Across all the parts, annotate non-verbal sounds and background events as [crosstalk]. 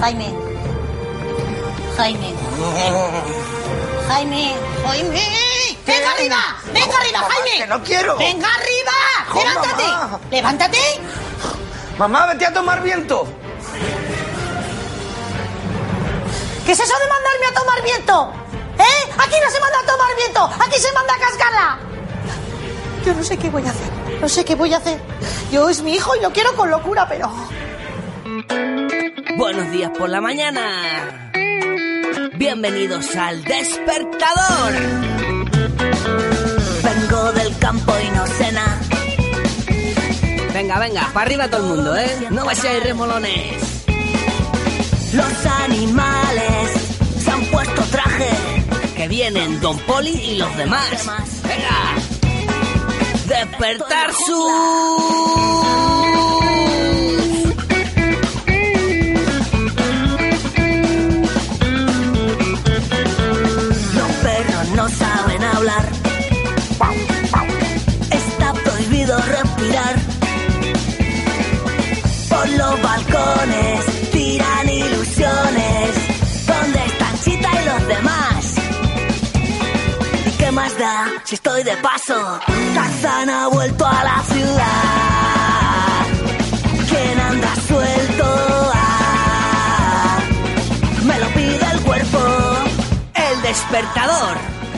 Jaime. Jaime. Jaime. Jaime. Venga arriba. Venga arriba, Jaime. que no quiero. Venga arriba. Jo, Levántate. mamá. Levántate. Mamá, vete a tomar viento. ¿Qué es eso de mandarme a tomar viento? ¿Eh? Aquí no se manda a tomar viento. Aquí se manda a cascarla. Yo no sé qué voy a hacer. No sé qué voy a hacer. Yo es mi hijo y lo quiero con locura, pero... Buenos días por la mañana. Bienvenidos al despertador. Vengo del campo y no cena. Venga, venga, para arriba todo el mundo, ¿eh? No vais a ir remolones. Los animales se han puesto traje. Que vienen Don Poli y los demás. Venga. Despertar su... si estoy de paso? Tarzán ha vuelto a la ciudad. ¿Quién anda suelto? Ah, me lo pide el cuerpo. El despertador.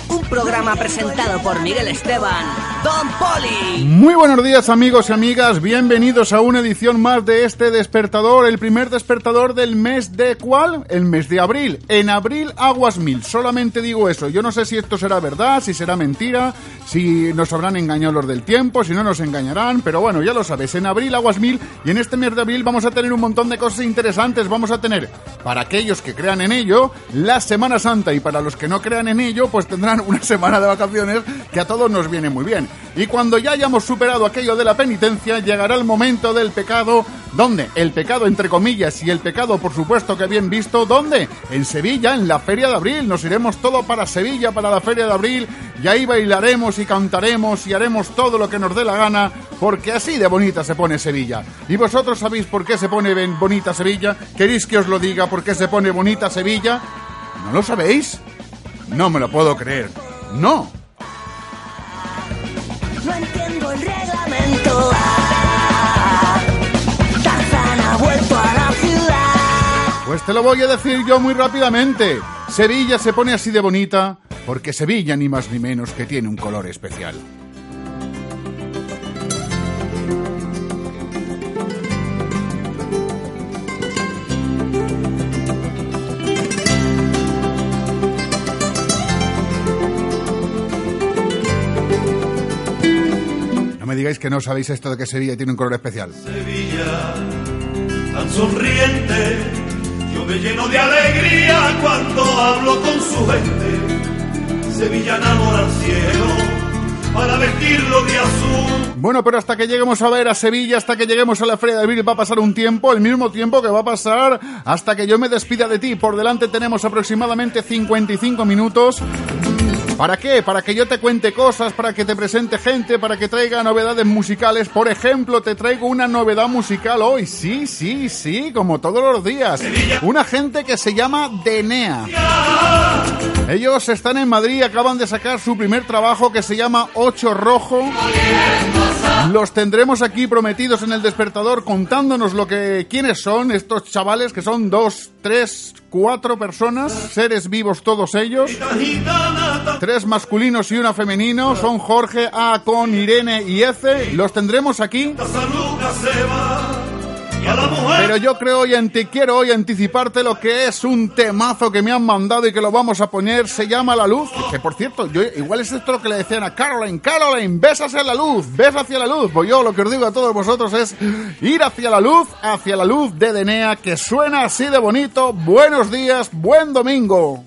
Un programa presentado por Miguel Esteban. Don Poli. Muy buenos días amigos y amigas, bienvenidos a una edición más de este despertador, el primer despertador del mes de ¿cuál? El mes de abril. En abril aguas mil, solamente digo eso. Yo no sé si esto será verdad, si será mentira, si nos habrán engañado los del tiempo, si no nos engañarán, pero bueno, ya lo sabes, en abril aguas mil y en este mes de abril vamos a tener un montón de cosas interesantes. Vamos a tener, para aquellos que crean en ello, la Semana Santa y para los que no crean en ello, pues tendrán una [laughs] semana de vacaciones que a todos nos viene muy bien. Y cuando ya hayamos superado aquello de la penitencia, llegará el momento del pecado, ¿dónde? El pecado entre comillas y el pecado por supuesto que bien visto, ¿dónde? En Sevilla, en la Feria de Abril. Nos iremos todo para Sevilla, para la Feria de Abril, y ahí bailaremos y cantaremos y haremos todo lo que nos dé la gana, porque así de bonita se pone Sevilla. ¿Y vosotros sabéis por qué se pone bonita Sevilla? ¿Queréis que os lo diga por qué se pone bonita Sevilla? ¿No lo sabéis? No me lo puedo creer. No. No entiendo el reglamento. Ha vuelto a la ciudad. Pues te lo voy a decir yo muy rápidamente. Sevilla se pone así de bonita porque Sevilla ni más ni menos que tiene un color especial. Que no sabéis esto de que Sevilla tiene un color especial. Sevilla, tan sonriente, yo me lleno de alegría cuando hablo con su gente. Sevilla enamora al cielo para vestirlo de azul. Bueno, pero hasta que lleguemos a ver a Sevilla, hasta que lleguemos a la Feria de va a pasar un tiempo, el mismo tiempo que va a pasar hasta que yo me despida de ti. Por delante tenemos aproximadamente 55 minutos. ¿Para qué? Para que yo te cuente cosas, para que te presente gente, para que traiga novedades musicales. Por ejemplo, te traigo una novedad musical hoy. Sí, sí, sí, como todos los días. Una gente que se llama Denea. Ellos están en Madrid, acaban de sacar su primer trabajo que se llama Ocho Rojo. Los tendremos aquí prometidos en el despertador contándonos lo que quiénes son estos chavales que son dos, tres, cuatro personas, seres vivos todos ellos. Tres masculinos y una femenino, son Jorge A con Irene y Ece. Los tendremos aquí Pero yo creo y te quiero hoy anticiparte lo que es un temazo que me han mandado y que lo vamos a poner. Se llama La Luz. Que por cierto, yo igual es esto lo que le decían a Caroline. Caroline, ves hacia la luz, ves hacia la luz. Pues yo lo que os digo a todos vosotros es ir hacia la luz, hacia la luz de Denea, que suena así de bonito. Buenos días, buen domingo.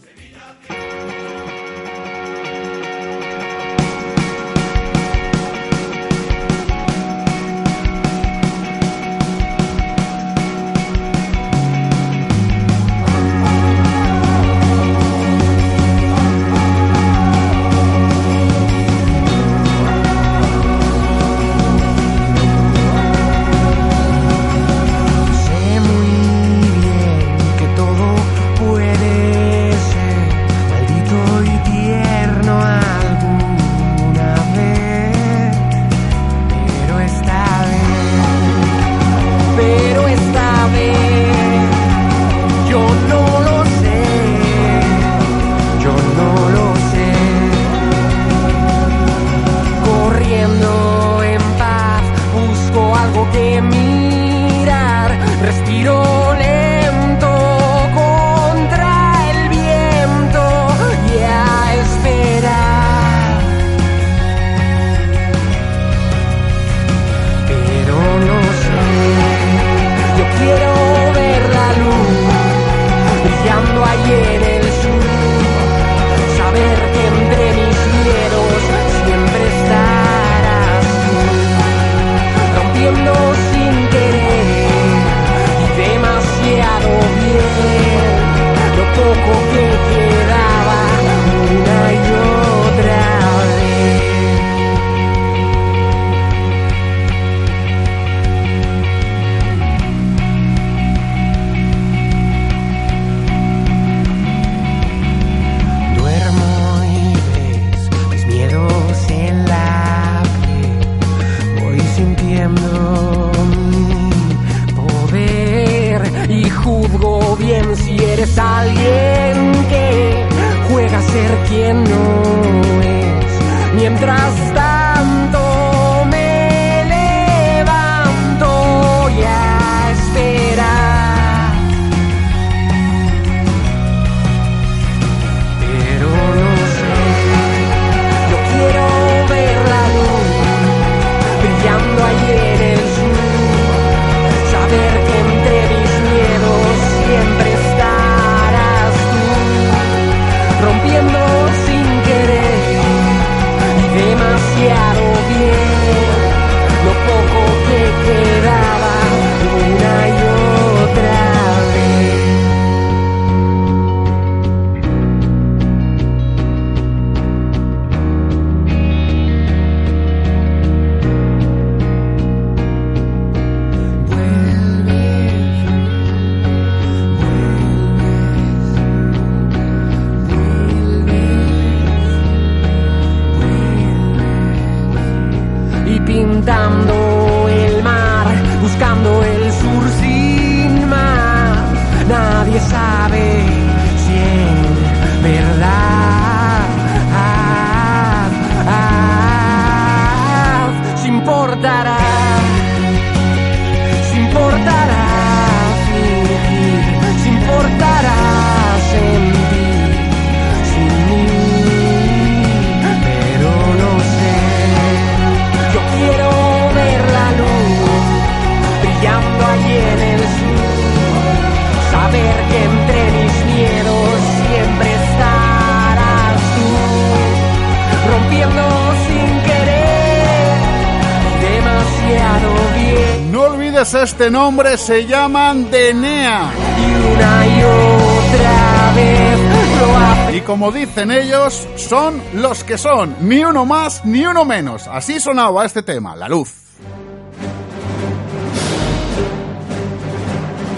Este nombre, se llaman Denea. y una y otra vez. Y como dicen ellos, son los que son, ni uno más ni uno menos. Así sonaba este tema, la luz.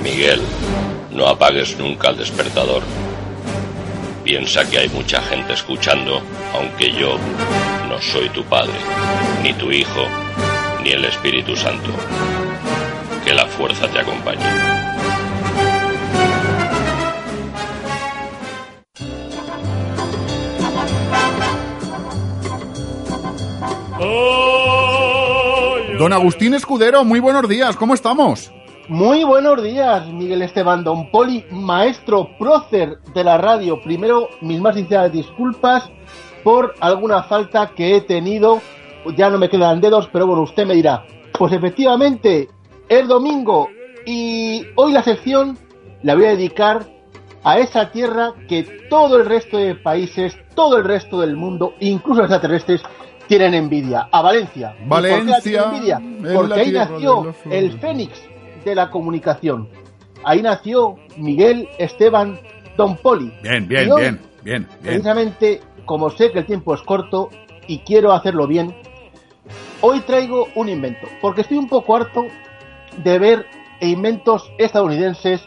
Miguel, no apagues nunca el despertador. Piensa que hay mucha gente escuchando, aunque yo no soy tu padre, ni tu hijo, ni el Espíritu Santo. Fuerza te acompañe. Don Agustín Escudero, muy buenos días, ¿cómo estamos? Muy buenos días, Miguel Esteban Don Poli, maestro prócer de la radio. Primero, mis más sinceras disculpas por alguna falta que he tenido. Ya no me quedan dedos, pero bueno, usted me dirá. Pues efectivamente, es domingo y hoy la sección la voy a dedicar a esa tierra que todo el resto de países, todo el resto del mundo, incluso los extraterrestres, tienen envidia. A Valencia. ¿Y por qué la Valencia tienen envidia? Porque ahí nació el fénix de la comunicación. Ahí nació Miguel Esteban Don Poli. Bien, bien, hoy, bien, bien, bien. Precisamente, como sé que el tiempo es corto y quiero hacerlo bien, hoy traigo un invento, porque estoy un poco harto de ver inventos estadounidenses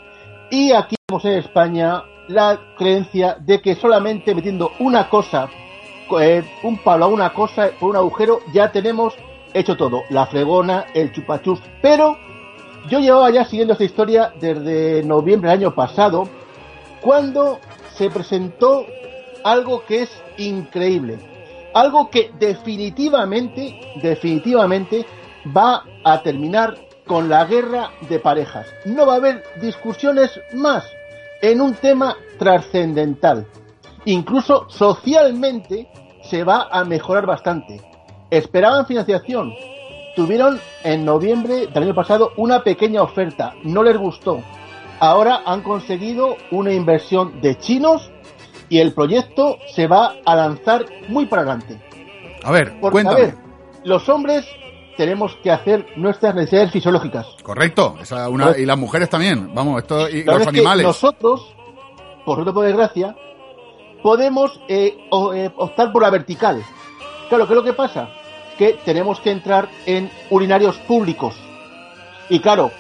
y aquí tenemos en España la creencia de que solamente metiendo una cosa, eh, un palo a una cosa por un agujero, ya tenemos hecho todo, la fregona, el chupachus, pero yo llevaba ya siguiendo esta historia desde noviembre del año pasado, cuando se presentó algo que es increíble, algo que definitivamente, definitivamente va a terminar con la guerra de parejas. No va a haber discusiones más en un tema trascendental. Incluso socialmente se va a mejorar bastante. Esperaban financiación. Tuvieron en noviembre del año pasado una pequeña oferta. No les gustó. Ahora han conseguido una inversión de chinos y el proyecto se va a lanzar muy para adelante. A ver, Porque, cuéntame. a ver, los hombres tenemos que hacer nuestras necesidades fisiológicas. Correcto. Esa una, y las mujeres también. Vamos, esto y los animales. nosotros, por por desgracia, podemos eh, o- eh, optar por la vertical. Claro, ¿qué es lo que pasa? Que tenemos que entrar en urinarios públicos. Y claro,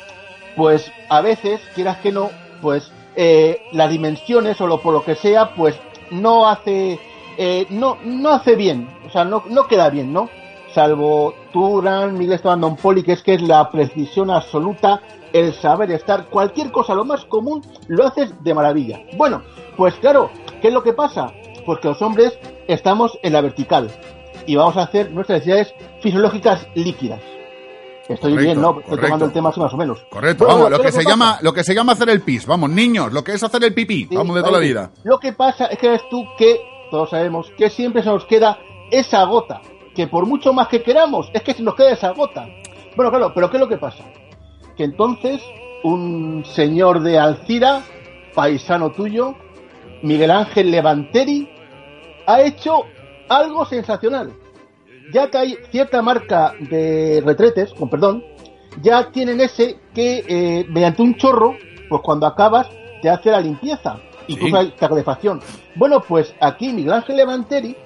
pues a veces, quieras que no, pues eh, las dimensiones o lo por lo que sea, pues no hace eh, no no hace bien, o sea, no, no queda bien, ¿no? Salvo tú, Gran Miguel Esteban Don Poli, que es que es la precisión absoluta, el saber estar, cualquier cosa, lo más común, lo haces de maravilla. Bueno, pues claro, ¿qué es lo que pasa? Pues que los hombres estamos en la vertical y vamos a hacer nuestras necesidades fisiológicas líquidas. Estoy Correcto, bien, ¿no? Estoy correcto. tomando el tema así más o menos. Correcto, Bueno, vamos, lo ¿qué que se pasa? llama, lo que se llama hacer el pis, vamos, niños, lo que es hacer el pipí, Sí, vamos de toda la vida. Lo que pasa es que ves tú que todos sabemos que siempre se nos queda esa gota, que por mucho más que queramos, es que se nos queda esa gota. Bueno, claro, pero ¿qué es lo que pasa? Que entonces un señor de Alcira, paisano tuyo, Miguel Ángel Levanteri, ha hecho algo sensacional. Ya que hay cierta marca de retretes, con perdón, ya tienen ese que eh, mediante un chorro, pues cuando acabas te hace la limpieza. Incluso hay calefacción. Bueno, pues aquí Miguel Ángel Levanteri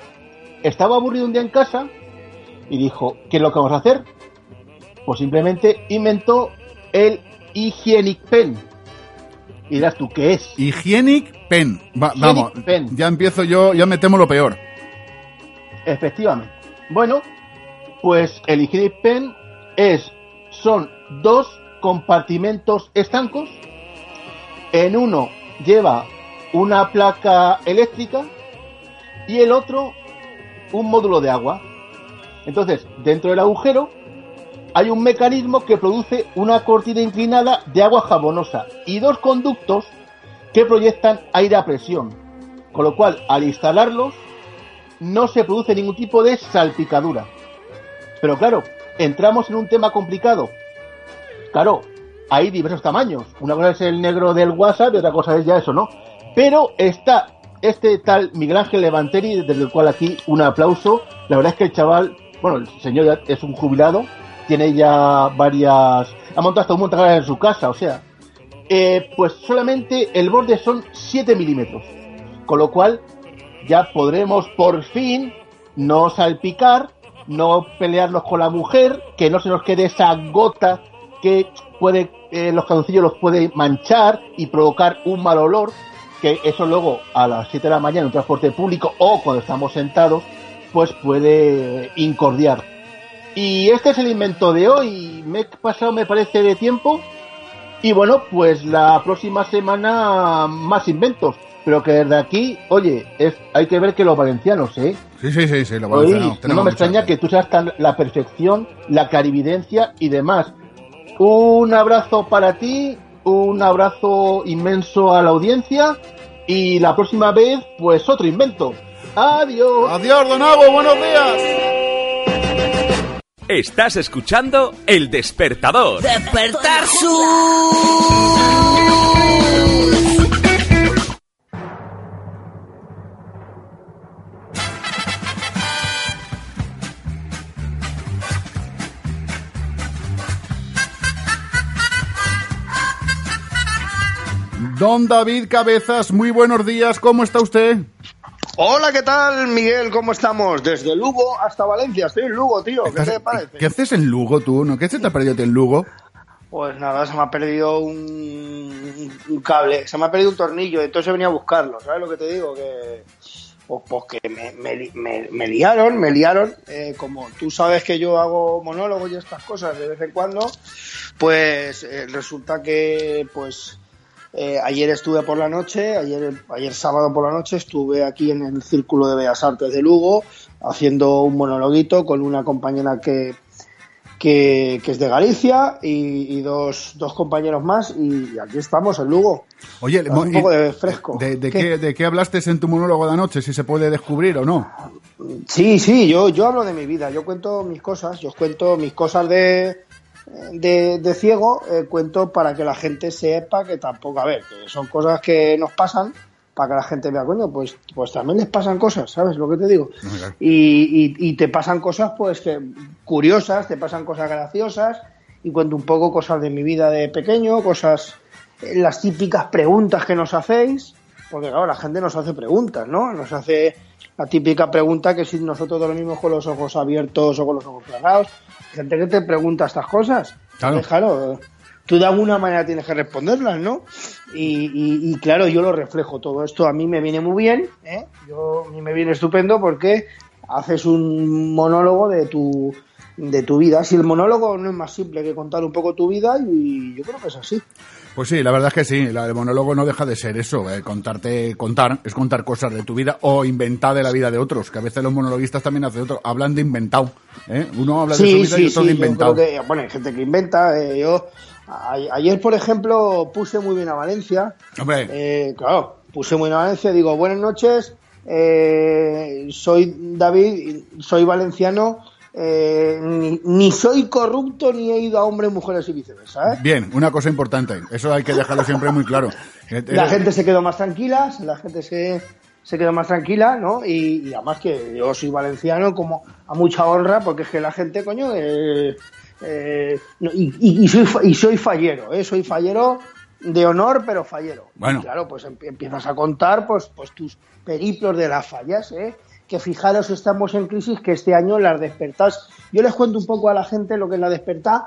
estaba aburrido un día en casa y dijo, ¿qué es lo que vamos a hacer? Pues simplemente inventó el Hygienic Pen. Y dirás tú, ¿qué es? Hygienic pen. Va- Hygienic vamos, pen. ya empiezo yo, ya me temo lo peor. Efectivamente. Bueno, pues el Hygienic Pen es, son dos compartimentos estancos. En uno lleva una placa eléctrica y el otro un módulo de agua. Entonces, dentro del agujero hay un mecanismo que produce una cortina inclinada de agua jabonosa y dos conductos que proyectan aire a presión. Con lo cual, al instalarlos, no se produce ningún tipo de salpicadura. Pero claro, entramos en un tema complicado. Claro, hay diversos tamaños. Una cosa es el negro del WhatsApp y otra cosa es ya eso, ¿no? Pero está este tal Miguel Ángel Levanteri, desde el cual aquí un aplauso. La verdad es que el chaval, bueno, el señor es un jubilado, tiene ya varias... Ha montado hasta un montaje en su casa, o sea... eh, pues solamente el borde son 7 milímetros. Con lo cual ya podremos por fin no salpicar, no pelearnos con la mujer, que no se nos quede esa gota que puede, eh, los calzoncillos los puede manchar y provocar un mal olor, que eso luego a las 7 de la mañana en un transporte público o cuando estamos sentados, pues puede incordiar. Y este es el invento de hoy. Me he pasado, me parece, de tiempo. Y bueno, pues la próxima semana más inventos. Pero que desde aquí, oye, es, hay que ver que los valencianos, ¿eh? Sí, sí, sí, sí, lo Oye, valenciano. no me extraña que tú seas tan la perfección, la clarividencia y demás. Un abrazo para ti, un abrazo inmenso a la audiencia y la próxima vez, pues otro invento. Adiós. Adiós, Don Ago, buenos días. Estás escuchando El Despertador. Despertar su... Don David Cabezas, muy buenos días, ¿cómo está usted? Hola, ¿qué tal, Miguel? ¿Cómo estamos? Desde Lugo hasta Valencia. Estoy en Lugo, tío. ¿Qué te parece? ¿Qué haces en Lugo tú? ¿No? ¿Qué se te ha perdido en Lugo? Pues nada, se me ha perdido un, un cable, se me ha perdido un tornillo, entonces venía a buscarlo, ¿sabes lo que te digo? Que, pues, pues que me, me, me, me liaron, me liaron, eh, como tú sabes que yo hago monólogos y estas cosas de vez en cuando, pues eh, resulta que pues eh, ayer estuve por la noche, ayer, ayer sábado por la noche estuve aquí en el Círculo de Bellas Artes de Lugo haciendo un monologuito con una compañera que, que, que es de Galicia y, y dos, dos compañeros más y, aquí estamos en Lugo. Oye, Hace un poco de fresco. ¿De, de ¿Qué? qué, ¿De qué hablaste en tu monólogo de anoche? Si se puede descubrir o no. Sí, sí, yo, yo hablo de mi vida, yo cuento mis cosas, yo os cuento mis cosas de, de, de ciego, eh, cuento para que la gente sepa que tampoco, a ver, que son cosas que nos pasan, para que la gente vea, coño, pues, pues también les pasan cosas, ¿sabes lo que te digo? Y, y, y te pasan cosas, pues, que curiosas, te pasan cosas graciosas, y cuento un poco cosas de mi vida de pequeño, cosas, eh, las típicas preguntas que nos hacéis, porque claro, la gente nos hace preguntas, ¿no? Nos hace la típica pregunta que si nosotros dormimos con los ojos abiertos o con los ojos cerrados, gente que te pregunta estas cosas. Claro. Tú de alguna manera tienes que responderlas, ¿no? Y, y- y, claro, yo lo reflejo todo esto. A mí me viene muy bien, ¿eh? Yo, a mí me viene estupendo porque haces un monólogo de tu, de tu vida. Si el monólogo no es más simple que contar un poco tu vida, y yo creo que es así. Pues sí, la verdad es que sí, la- el monólogo no deja de ser eso, eh, contarte, contar, es contar cosas de tu vida o inventar de la vida de otros, que a veces los monologuistas también hacen otro, hablan de inventado, ¿eh? Uno habla de su vida y otro de yo inventado. que, bueno, hay gente que inventa. eh, yo a- ayer, por ejemplo, puse muy bien a Valencia. Hombre, Eh, claro, puse muy bien a Valencia. Digo, buenas noches, soy David, soy valenciano. Eh, ni, ni soy corrupto ni he ido a hombres, mujeres y viceversa. ¿eh? bien, una cosa importante, eso hay que dejarlo siempre muy claro. Eh, La eh, gente se quedó más tranquila, la gente se, se quedó más tranquila, ¿no? Y, y además que yo soy valenciano como a mucha honra, porque es que la gente, coño, eh, no, y, y- y soy, y soy fallero, ¿eh? Soy fallero de honor, pero fallero. Bueno. Y claro, pues empie- empiezas a contar pues, pues tus periplos de las fallas, ¿eh? Que fijaros, estamos en crisis, que este año las despertas. Yo les cuento un poco a la gente lo que es la despertar.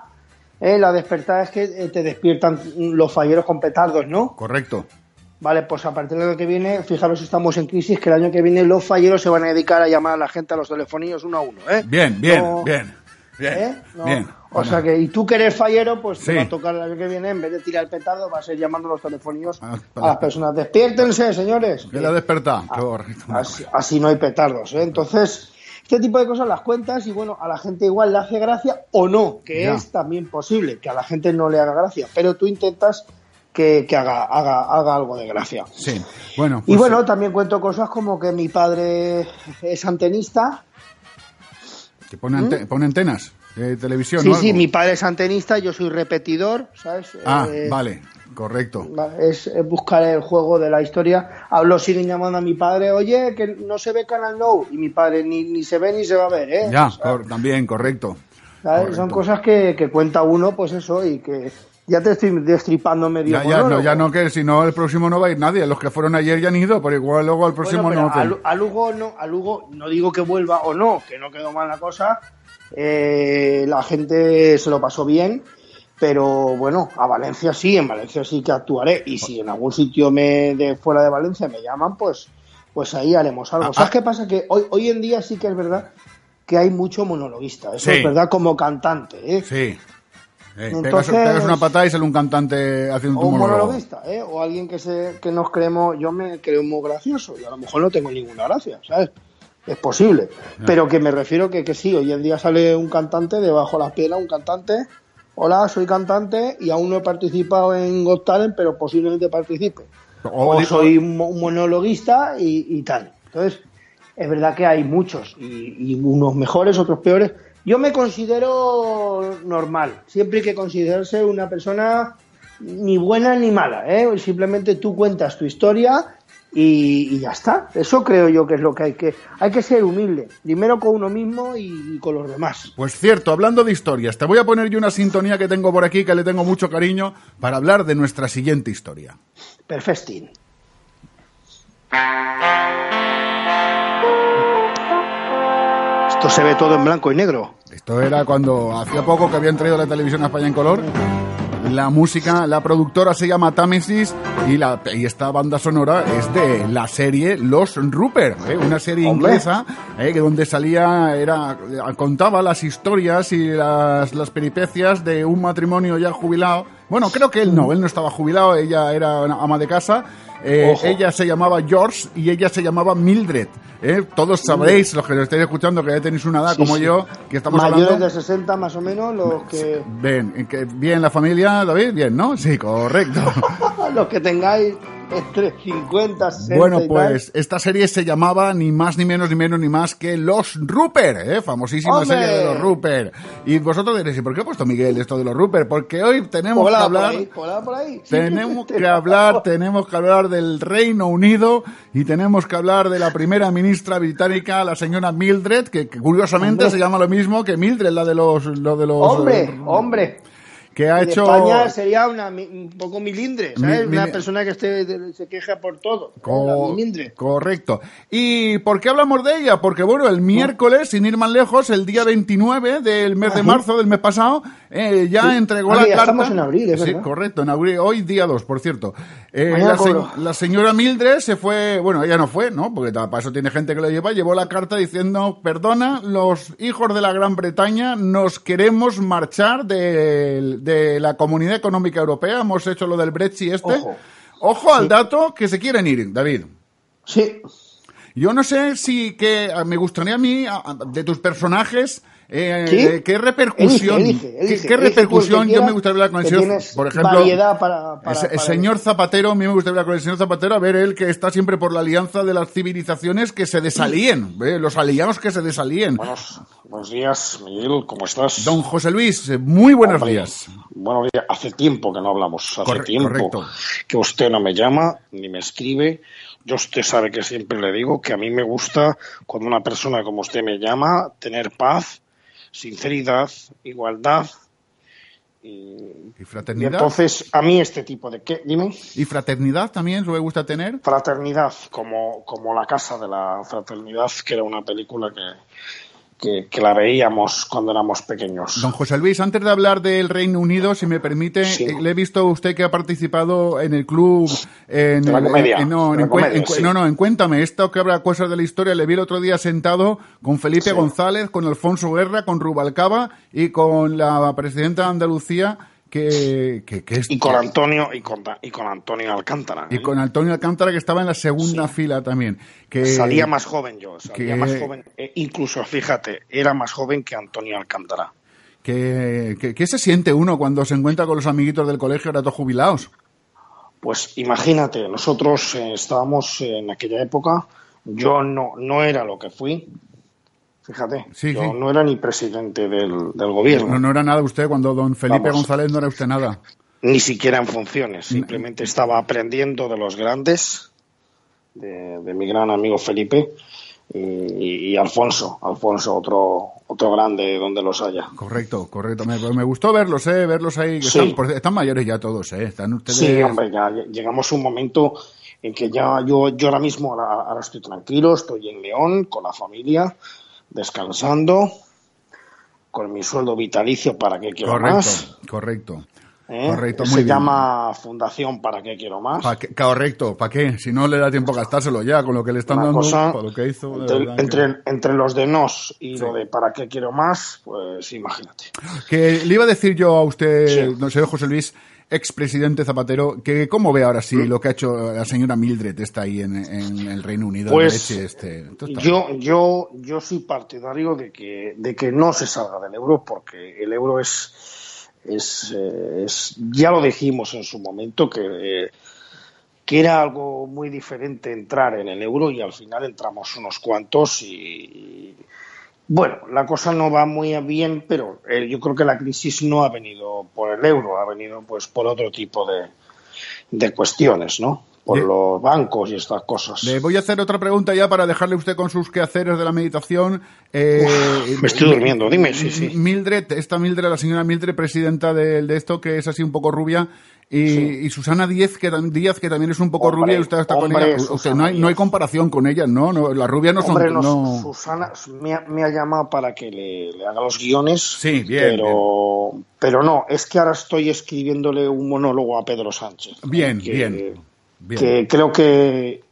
¿eh? La despertar es que eh, te despiertan los falleros con petardos, ¿no? correcto. Vale, pues a partir del año que viene, fijaros, estamos en crisis, que el año que viene los falleros se van a dedicar a llamar a la gente a los telefonillos uno a uno, ¿eh? Bien, bien, No- bien, bien, ¿eh? No. bien. O sea que, y tú que eres fallero, pues te Sí. va a tocar el año que viene, en vez de tirar el petardo, va a ser llamando los telefonillos Ah, a las personas. Despiértense, señores. ¿Qué la despertado? Ah. Así, así no hay petardos, ¿eh? Entonces, este tipo de cosas las cuentas y bueno, a la gente igual le hace gracia o no, que Ya. es también posible que a la gente no le haga gracia, pero tú intentas que, que haga, haga, haga algo de gracia. Sí, bueno. Y pues, bueno, también cuento cosas como que mi padre es antenista. Que pone, ante- pone antenas de televisión, ¿Mm? Sí, ¿no? sí, mi padre es antenista, yo soy repetidor, ¿sabes? Ah, Eh, vale, correcto. Es, es buscar el juego de la historia. Hablo, siguen llamando a mi padre, oye, que no se ve Canal No. Y mi padre ni, ni se ve ni se va a ver, ¿eh? Ya, O sea, cor- también, correcto. correcto. Son cosas que, que cuenta uno, pues eso, y que ya te estoy destripando medio Ya, ya, no, ya no, que si no, el próximo no va a ir nadie. Los que fueron ayer ya han ido, pero igual luego al próximo Bueno, no. a, Lugo no, a Lugo no digo que vuelva o no, que no quedó mal la cosa. Eh, la gente se lo pasó bien, pero bueno, a Valencia sí, en Valencia sí que actuaré. Y si en algún sitio me de fuera de Valencia me llaman, pues, pues ahí haremos algo. Ah, ¿Sabes ah. qué pasa? Que hoy, hoy en día sí que es verdad que hay mucho monologuista. Eso Sí. es verdad como cantante, ¿eh? Sí. Eh, Entonces- pegas una patada y sale un cantante haciendo un monólogo. monologuista, ¿eh? o alguien que se que nos creemos, yo me creo muy gracioso y a lo mejor no tengo ninguna gracia, ¿sabes? Es posible, pero que me refiero que, que sí, hoy en día sale un cantante debajo de las piedras, un cantante hola, soy cantante y aún no he participado en Got Talent, pero posiblemente participe. O O soy un mo- un monologuista y, y tal. Entonces, es verdad que hay muchos, y, y unos mejores, otros peores. Yo me considero normal, siempre hay que considerarse una persona ni buena ni mala, ¿eh? simplemente tú cuentas tu historia y, y ya está. Eso creo yo que es lo que hay que... Hay que ser humilde, primero con uno mismo y, y con los demás. Pues cierto, hablando de historias, te voy a poner yo una sintonía que tengo por aquí que le tengo mucho cariño para hablar de nuestra siguiente historia. Perfectin. Esto se ve todo en blanco y negro. Esto era cuando hacía poco que habían traído la televisión a España en color. La música, la productora se llama Támesis y, la, y esta banda sonora es de la serie Los Rupert, ¿eh? una serie Hombre. inglesa ¿eh? que donde salía, era, contaba las historias y las, las peripecias de un matrimonio ya jubilado. Bueno, creo que él no, él no estaba jubilado, ella era ama de casa. Eh, ella se llamaba George y ella se llamaba Mildred. ¿eh? Todos sabréis, los que lo estáis escuchando, que ya tenéis una edad Sí, como sí. yo, que estamos Mayores hablando. de 60 más o menos, los que, Bien, bien la familia, David, bien, ¿no? Sí, correcto. [laughs] los que tengáis entre 50, 60 Bueno, y pues esta serie se llamaba ni más ni menos ni menos ni más que Los Rupert, ¿eh? famosísima ¡Hombre! serie de Los Rupert. Y vosotros diréis, ¿y por qué ha puesto Miguel esto de Los Rupert? Porque hoy tenemos que por hablar... ahí, hola, por ahí. [laughs] Tenemos que hablar, tenemos que hablar del Reino Unido y tenemos que hablar de la primera ministra británica, la señora Mildred, que, que curiosamente Hombre. se llama lo mismo que Mildred, la de los, lo de los Hombre, eh, hombre. que ha En hecho España sería una, un poco milindre, ¿sabes? Mi- mi- una persona que esté, se queja por todo. Co- La milindre. correcto. ¿Y por qué hablamos de ella? Porque, bueno, el miércoles, sin ir más lejos, el día 29 del mes de Ajá. marzo del mes pasado, eh, ya Sí. entregó Ah, la ya carta. estamos en abril, es Sí, verdad. correcto, en abril. Hoy, día 2, por cierto. Eh, la, se- cobro. la señora Mildred se fue, bueno, ella no fue, ¿no? Porque para eso tiene gente que lo lleva, llevó la carta diciendo, perdona, los hijos de la Gran Bretaña nos queremos marchar de, de la Comunidad Económica Europea, hemos hecho lo del Brexit este. Ojo. Ojo al dato que se quieren ir, David. Sí, Yo no sé si que me gustaría a mí, de tus personajes, eh, ¿Sí? eh, qué repercusión, Elige, elige, qué- elige, qué, elige repercusión yo me gustaría hablar con el señor, por ejemplo, para- para- ese- el para señor Zapatero, a mí me gustaría hablar con el señor Zapatero, a ver él que está siempre por la alianza de las civilizaciones que se desalíen, ¿eh? los aliados que se desalíen. Buenos, buenos días, Miguel, ¿cómo estás? Don José Luis, eh, muy buenos Hombre, días. Buenos días. Hace tiempo que no hablamos, hace Corre- tiempo correcto. que usted no me llama ni me escribe. Yo usted sabe que siempre le digo que a mí me gusta cuando una persona como usted me llama tener paz, sinceridad, igualdad. Y, ¿Y y fraternidad? entonces a mí este tipo de qué, dime, ¿Y fraternidad también me gusta tener? fraternidad como como la casa de la fraternidad, que era una película que que, que la veíamos cuando éramos pequeños. Don José Luis, antes de hablar del Reino Unido, si me permite, Sí. eh, le he visto a usted que ha participado en el club. En De la el- comedia, en- no, de la comedia, sí. no, no, en Cuéntame, esto que habla cosas de la historia, le vi el otro día sentado con Felipe Sí. González, con Alfonso Guerra, con Rubalcaba y con la presidenta de Andalucía, que, que, que es- y con Antonio y con, y con Antonio Alcántara. y con Antonio Alcántara, que estaba en la segunda fila también. Que, Salía más joven yo, salía que- más joven. eh, incluso, fíjate, era más joven que Antonio Alcántara. que, que- ¿Qué se siente uno cuando se encuentra con los amiguitos del colegio, ahora todos jubilados? Pues imagínate, nosotros eh, estábamos en aquella época, yo no, no era lo que fui, fíjate, Sí, yo sí. no era ni presidente del, del gobierno, No, no era nada usted cuando don Felipe Vamos. González no era usted nada. ni siquiera en funciones, simplemente estaba aprendiendo de los grandes, de, de mi gran amigo Felipe y, y Alfonso, Alfonso, otro, otro grande donde los haya. Correcto, correcto. Me, me gustó verlos, eh, verlos ahí. que Sí. están, mayores ya todos, eh. Están ustedes. Sí, hombre, ya ll- llegamos a un momento en que ya yo, yo ahora mismo ahora, ahora estoy tranquilo, estoy en León con la familia, descansando, con mi sueldo vitalicio para qué quiero Correcto, más. correcto. ¿eh? correcto, Se bien. llama Fundación para qué quiero más. Pa' qué- correcto, ¿para qué? Si no le da tiempo a gastárselo ya con lo que le están Una dando, cosa, para lo que hizo. de entre, que- entre, entre los de nos y Sí. lo de para qué quiero más, pues imagínate. Que le iba a decir yo a usted, Sí. no sé, José Luis, expresidente Zapatero, que cómo ve ahora sí lo que ha hecho la señora Mildred está ahí en, en el Reino Unido. Pues, Brexit este. Yo, yo, yo soy partidario de que, de que no se salga del euro porque el euro es, es, eh, es ya lo dijimos en su momento que, que era algo muy diferente entrar en el euro y al final entramos unos cuantos y bueno, la cosa no va muy bien, pero eh, yo creo que la crisis no ha venido por el euro, ha venido pues por otro tipo de, de cuestiones, ¿no? Por De- los bancos y estas cosas. Le voy a hacer otra pregunta ya para dejarle usted con sus quehaceres de la meditación. Eh, Uf, me estoy durmiendo, dime, sí, sí. Mildred, esta Mildred, la señora Mildred, presidenta de, de esto, que es así un poco rubia, y, y Susana Díaz que, Díaz, que también es un poco Hombre, rubia, y usted está con hombre, ella. Usted, Susana no, hay, no hay comparación con ellas, ¿no? no las rubias no Hombre, son... no, no- Susana me ha, me ha llamado para que le, le haga los guiones. Sí, bien, Pero, pero no, es que ahora estoy escribiéndole un monólogo a Pedro Sánchez. Bien, que- bien, Que creo que.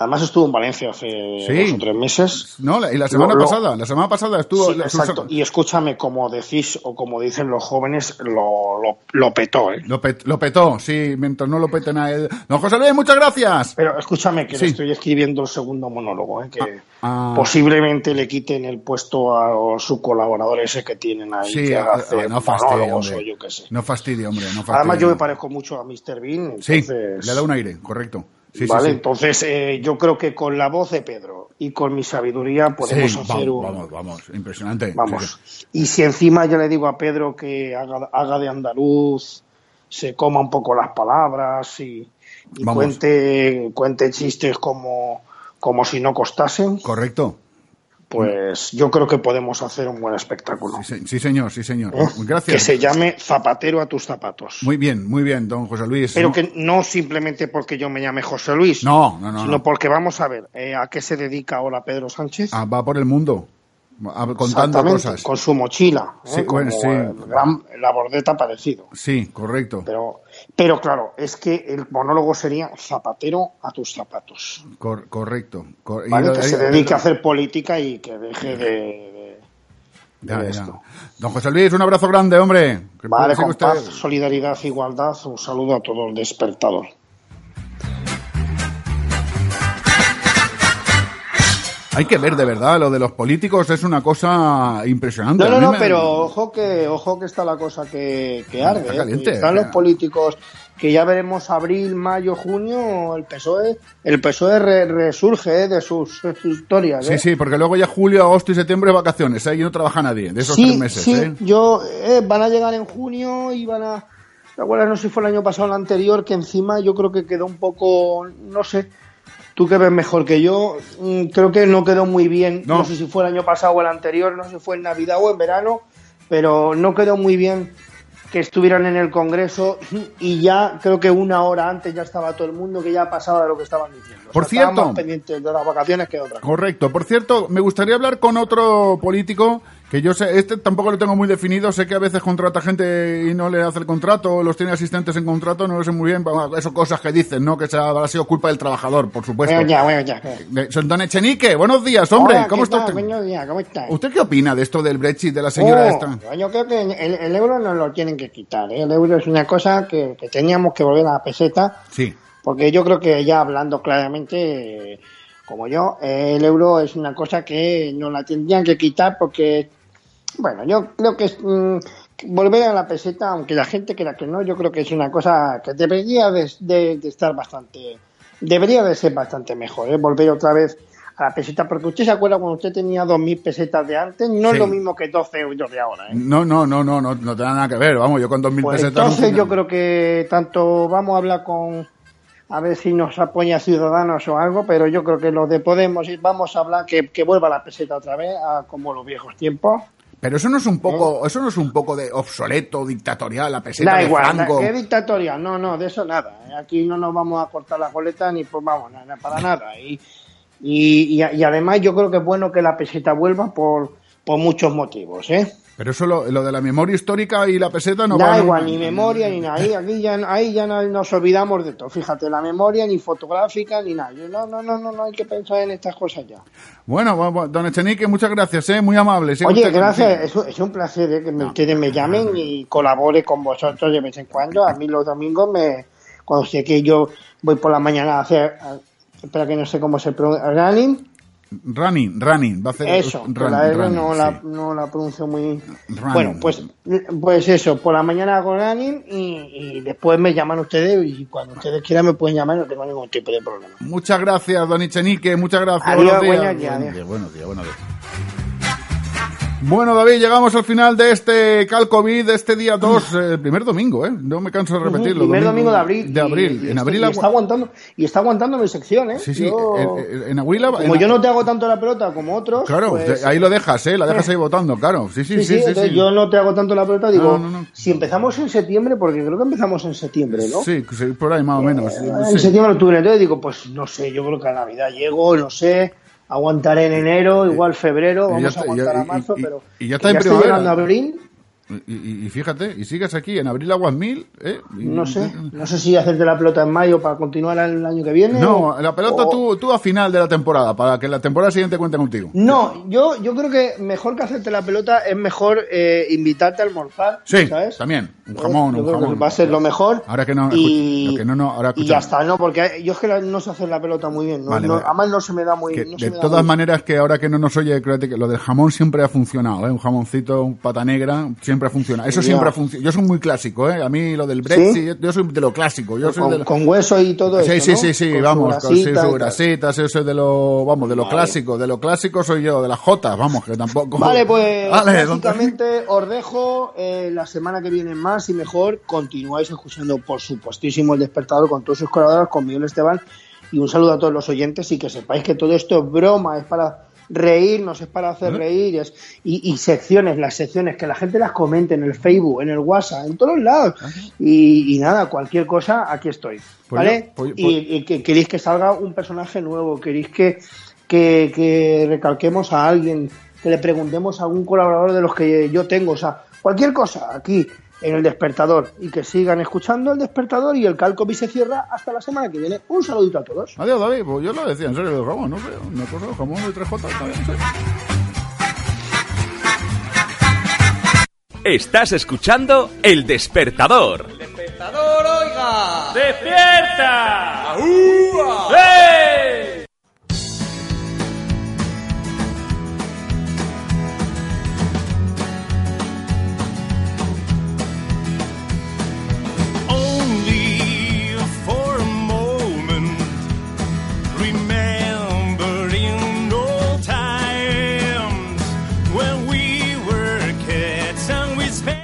Además estuvo en Valencia hace Sí. dos o tres meses. No, y la semana Lo- lo- pasada, la semana pasada estuvo... Sí, la- exacto. Y escúchame, como decís o como dicen los jóvenes, lo, lo, lo petó, ¿eh? Lo, pet- lo petó, sí, mientras no lo peten a él. Don José Luis, muchas gracias. Pero escúchame, que Sí. le estoy escribiendo el segundo monólogo, ¿eh? que ah. posiblemente le quiten el puesto a su colaborador ese que tienen ahí, Sí, que a- haga a- hacer no o hombre. yo qué sé. No fastidie, hombre, no fastidie. Además, yo me parezco mucho a Mr. Bean, Sí, entonces... le da un aire, correcto. Sí, vale, sí. entonces eh, yo creo que con la voz de Pedro y con mi sabiduría podemos hacer vamos, un... vamos, vamos, impresionante. Vamos. Y si encima yo le digo a Pedro que haga, haga de andaluz, se coma un poco las palabras y, y cuente, cuente chistes como, como si no costasen, Correcto. Pues yo creo que podemos hacer un buen espectáculo. Sí, sí, señor, sí, señor. ¿eh? Gracias. Que se llame Zapatero a tus zapatos. Muy bien, muy bien, don José Luis. Pero que no simplemente porque yo me llame José Luis, No, no, no. sino no. porque vamos a ver eh, a qué se dedica ahora Pedro Sánchez. Ah, va por el mundo, contando Exactamente, cosas. con su mochila, ¿eh? Sí, como bueno, sí. el gran- la bordeta parecido. Sí, correcto. Pero, pero claro, es que el monólogo sería zapatero a tus zapatos. Cor- correcto. Cor- ¿vale? Que se dedique a hacer política y que deje de. de- Ya, de ya. esto. Don José Luis, un abrazo grande, hombre. Vale, con usted- paz, solidaridad, igualdad. Un saludo a todo el despertador. Hay que ver de verdad, lo de los políticos es una cosa impresionante. No, no, no, me- pero ojo que, ojo que está la cosa que, que arde. Está ¿eh? Están los políticos que ya veremos abril, mayo, junio. El PSOE, el PSOE re- resurge ¿eh? de sus, sus historias. Sí, ¿eh? sí, porque luego ya julio, agosto y septiembre vacaciones, ¿eh? y no trabaja nadie de esos sí, tres meses. sí, ¿eh? yo eh, van a llegar en junio y van a. ¿Te acuerdas? No sé si fue el año pasado o el anterior, que encima yo creo que quedó un poco. No sé. Tú que ves mejor que yo, mm, creo que no quedó muy bien. No. No. sé si fue el año pasado o el anterior, no sé si fue en Navidad o en verano, pero no quedó muy bien que estuvieran en el Congreso [laughs] y ya creo que una hora antes ya estaba todo el mundo que ya pasaba de lo que estaban diciendo. O Por sea, estaban cierto. más pendientes de las vacaciones que de otra cosa. Correcto. Por cierto, me gustaría hablar con otro político que yo sé, este tampoco lo tengo muy definido, sé que a veces contrata gente y no le hace el contrato, o los tiene asistentes en contrato, no lo sé muy bien, eso cosas que dicen, ¿no? Que se habrá sido culpa del trabajador, por supuesto. Bueno, ya, bueno, ya. Son Don Echenique, buenos días, hombre, Hola, ¿cómo ¿qué está? Buenos días, ¿cómo estás? ¿Usted qué opina de esto del Brexit de la señora Oh, esta? Yo creo que el, el euro nos lo tienen que quitar. ¿eh? El euro es una cosa que, que teníamos que volver a la peseta, Sí. porque yo creo que ya hablando claramente, eh, como yo, eh, el euro es una cosa que nos la tendrían que quitar porque, bueno, yo creo que es, mm, volver a la peseta, aunque la gente crea que no, yo creo que es una cosa que debería de, de- de estar bastante, debería de ser bastante mejor, ¿eh? volver otra vez a la peseta, porque usted se acuerda cuando usted tenía 2.000 pesetas de antes, no Sí. es lo mismo que 12 euros de ahora. ¿eh? No, no, no, no, no, no tiene nada que ver, vamos, yo con dos mil Pues pesetas... entonces no- yo creo que tanto vamos a hablar con a ver si nos apoya Ciudadanos o algo, pero yo creo que lo de Podemos vamos a hablar que, que vuelva la peseta otra vez a como los viejos tiempos. Pero eso no es un poco, eso no es un poco de obsoleto, dictatorial, la peseta Da de igual, Franco. ¿qué dictatorial? No, no, de eso nada. ¿eh? Aquí no nos vamos a cortar la coleta ni pues vamos, nada, para nada. Y, y, y, y además yo creo que es bueno que la peseta vuelva por, por muchos motivos, ¿eh? Pero eso lo, lo de la memoria histórica y la peseta no da igual, ni memoria ni nada. Ahí, aquí ya, ahí ya no- nos olvidamos de todo. Fíjate, la memoria ni fotográfica ni nada. No, no, no, no, no hay que pensar en estas cosas ya. Bueno, don Echenique, muchas gracias, ¿eh? Muy amable. Oye, gracias. Es, un- es un placer ¿eh? que me- ustedes me llamen y colabore con vosotros de vez en cuando. A mí los domingos me... Cuando sé que yo voy por la mañana a hacer... espera que no sé cómo se pronuncia. Running. Running, running, va a hacer Eso, running, la R running, no, sí. la, no la pronuncio muy... Running. Bueno, pues, pues eso, por la mañana hago running y, y después me llaman ustedes y cuando ustedes quieran me pueden llamar, no tengo ningún tipo de problema. Muchas gracias, don Ichenique, muchas gracias. Adiós, buenos días. buenos días, Buenos adiós. días, buenos días, buenos días. Bueno, David, llegamos al final de este Calcovid, de este día 2, el primer domingo, ¿eh? No me canso de repetirlo. Primer domingo de abril. De abril. Y- y en abril y está aguantando y está aguantando mi sección, ¿eh? Sí, sí, Yo- en, en- en abril... como en- yo no te hago tanto la pelota como otros, Claro, pues, ahí lo dejas, ¿eh? La dejas ahí votando, claro. Sí, sí, sí, Sí, sí, sí. entonces sí. yo no te hago tanto la pelota, digo, No, no, no. si empezamos en septiembre, porque creo que empezamos en septiembre, ¿no? Sí, por ahí más o menos. En septiembre, octubre, entonces digo, pues no sé, yo creo que a Navidad llego, no sé, aguantaré en enero, igual febrero, vamos está, a aguantar a marzo, y- pero y ya está en estoy primavera. llegando a abril, Y, fíjate, y sigues aquí en abril aguas mil, ¿eh? No sé, no sé si hacerte la pelota en mayo para continuar el año que viene. No, o- la pelota o- tú, tú a final de la temporada, para que la temporada siguiente cuente contigo. No, yo, yo creo que mejor que hacerte la pelota es mejor eh, invitarte a almorzar, Sí, ¿sabes? también. Un jamón, Yo un creo que jamón. va a ser lo mejor. Ahora que no, y, escucha- que no, no, ahora y ya está, ¿no? Porque yo es que no sé hacer la pelota muy bien. ¿no? Vale, No- además no se me da muy se de todas maneras que ahora que no nos oye, créate que lo del jamón siempre ha funcionado, ¿eh? Un jamoncito, un pata negra, siempre ha funcionado. Eso siempre ha funcionado. Yo soy muy clásico, ¿eh? A mí lo del Brexit, yo, yo soy de lo clásico. Yo soy con, de lo- con hueso y todo Sí, eso, sí, ¿no? sí, sí, Con su vamos, con sí, grasitas, eso es de lo, vamos, de lo Vale. clásico, de lo clásico soy yo, de las jotas, vamos, que tampoco. [laughs] Vale, pues [laughs] Vale, básicamente os dejo eh, la semana que viene más y mejor. Continuáis escuchando, por supuestísimo, el despertador con todos sus colaboradores, con Miguel Esteban. Y un saludo a todos los oyentes y que sepáis que todo esto es broma, es para reírnos, es para hacer reír. es- y, y secciones, las secciones, que la gente las comente en el Facebook, en el WhatsApp, en todos lados. Y, y nada, cualquier cosa, aquí estoy. Pues ¿Vale? yo- pues- y, y que queréis que salga un personaje nuevo, queréis que, que, que recalquemos a alguien, que le preguntemos a algún colaborador de los que yo tengo, o sea, cualquier cosa aquí en el despertador y que sigan escuchando el despertador y el Calcobi se cierra hasta la semana que viene. Un saludito a todos. Adiós, David, pues yo lo decía en serio del jamón, no sé, una cosa, jamón de tres jotas, está bien, sí. Estás escuchando El Despertador. ¡Despertador, oiga! ¡Despierta! ¡Eh! Only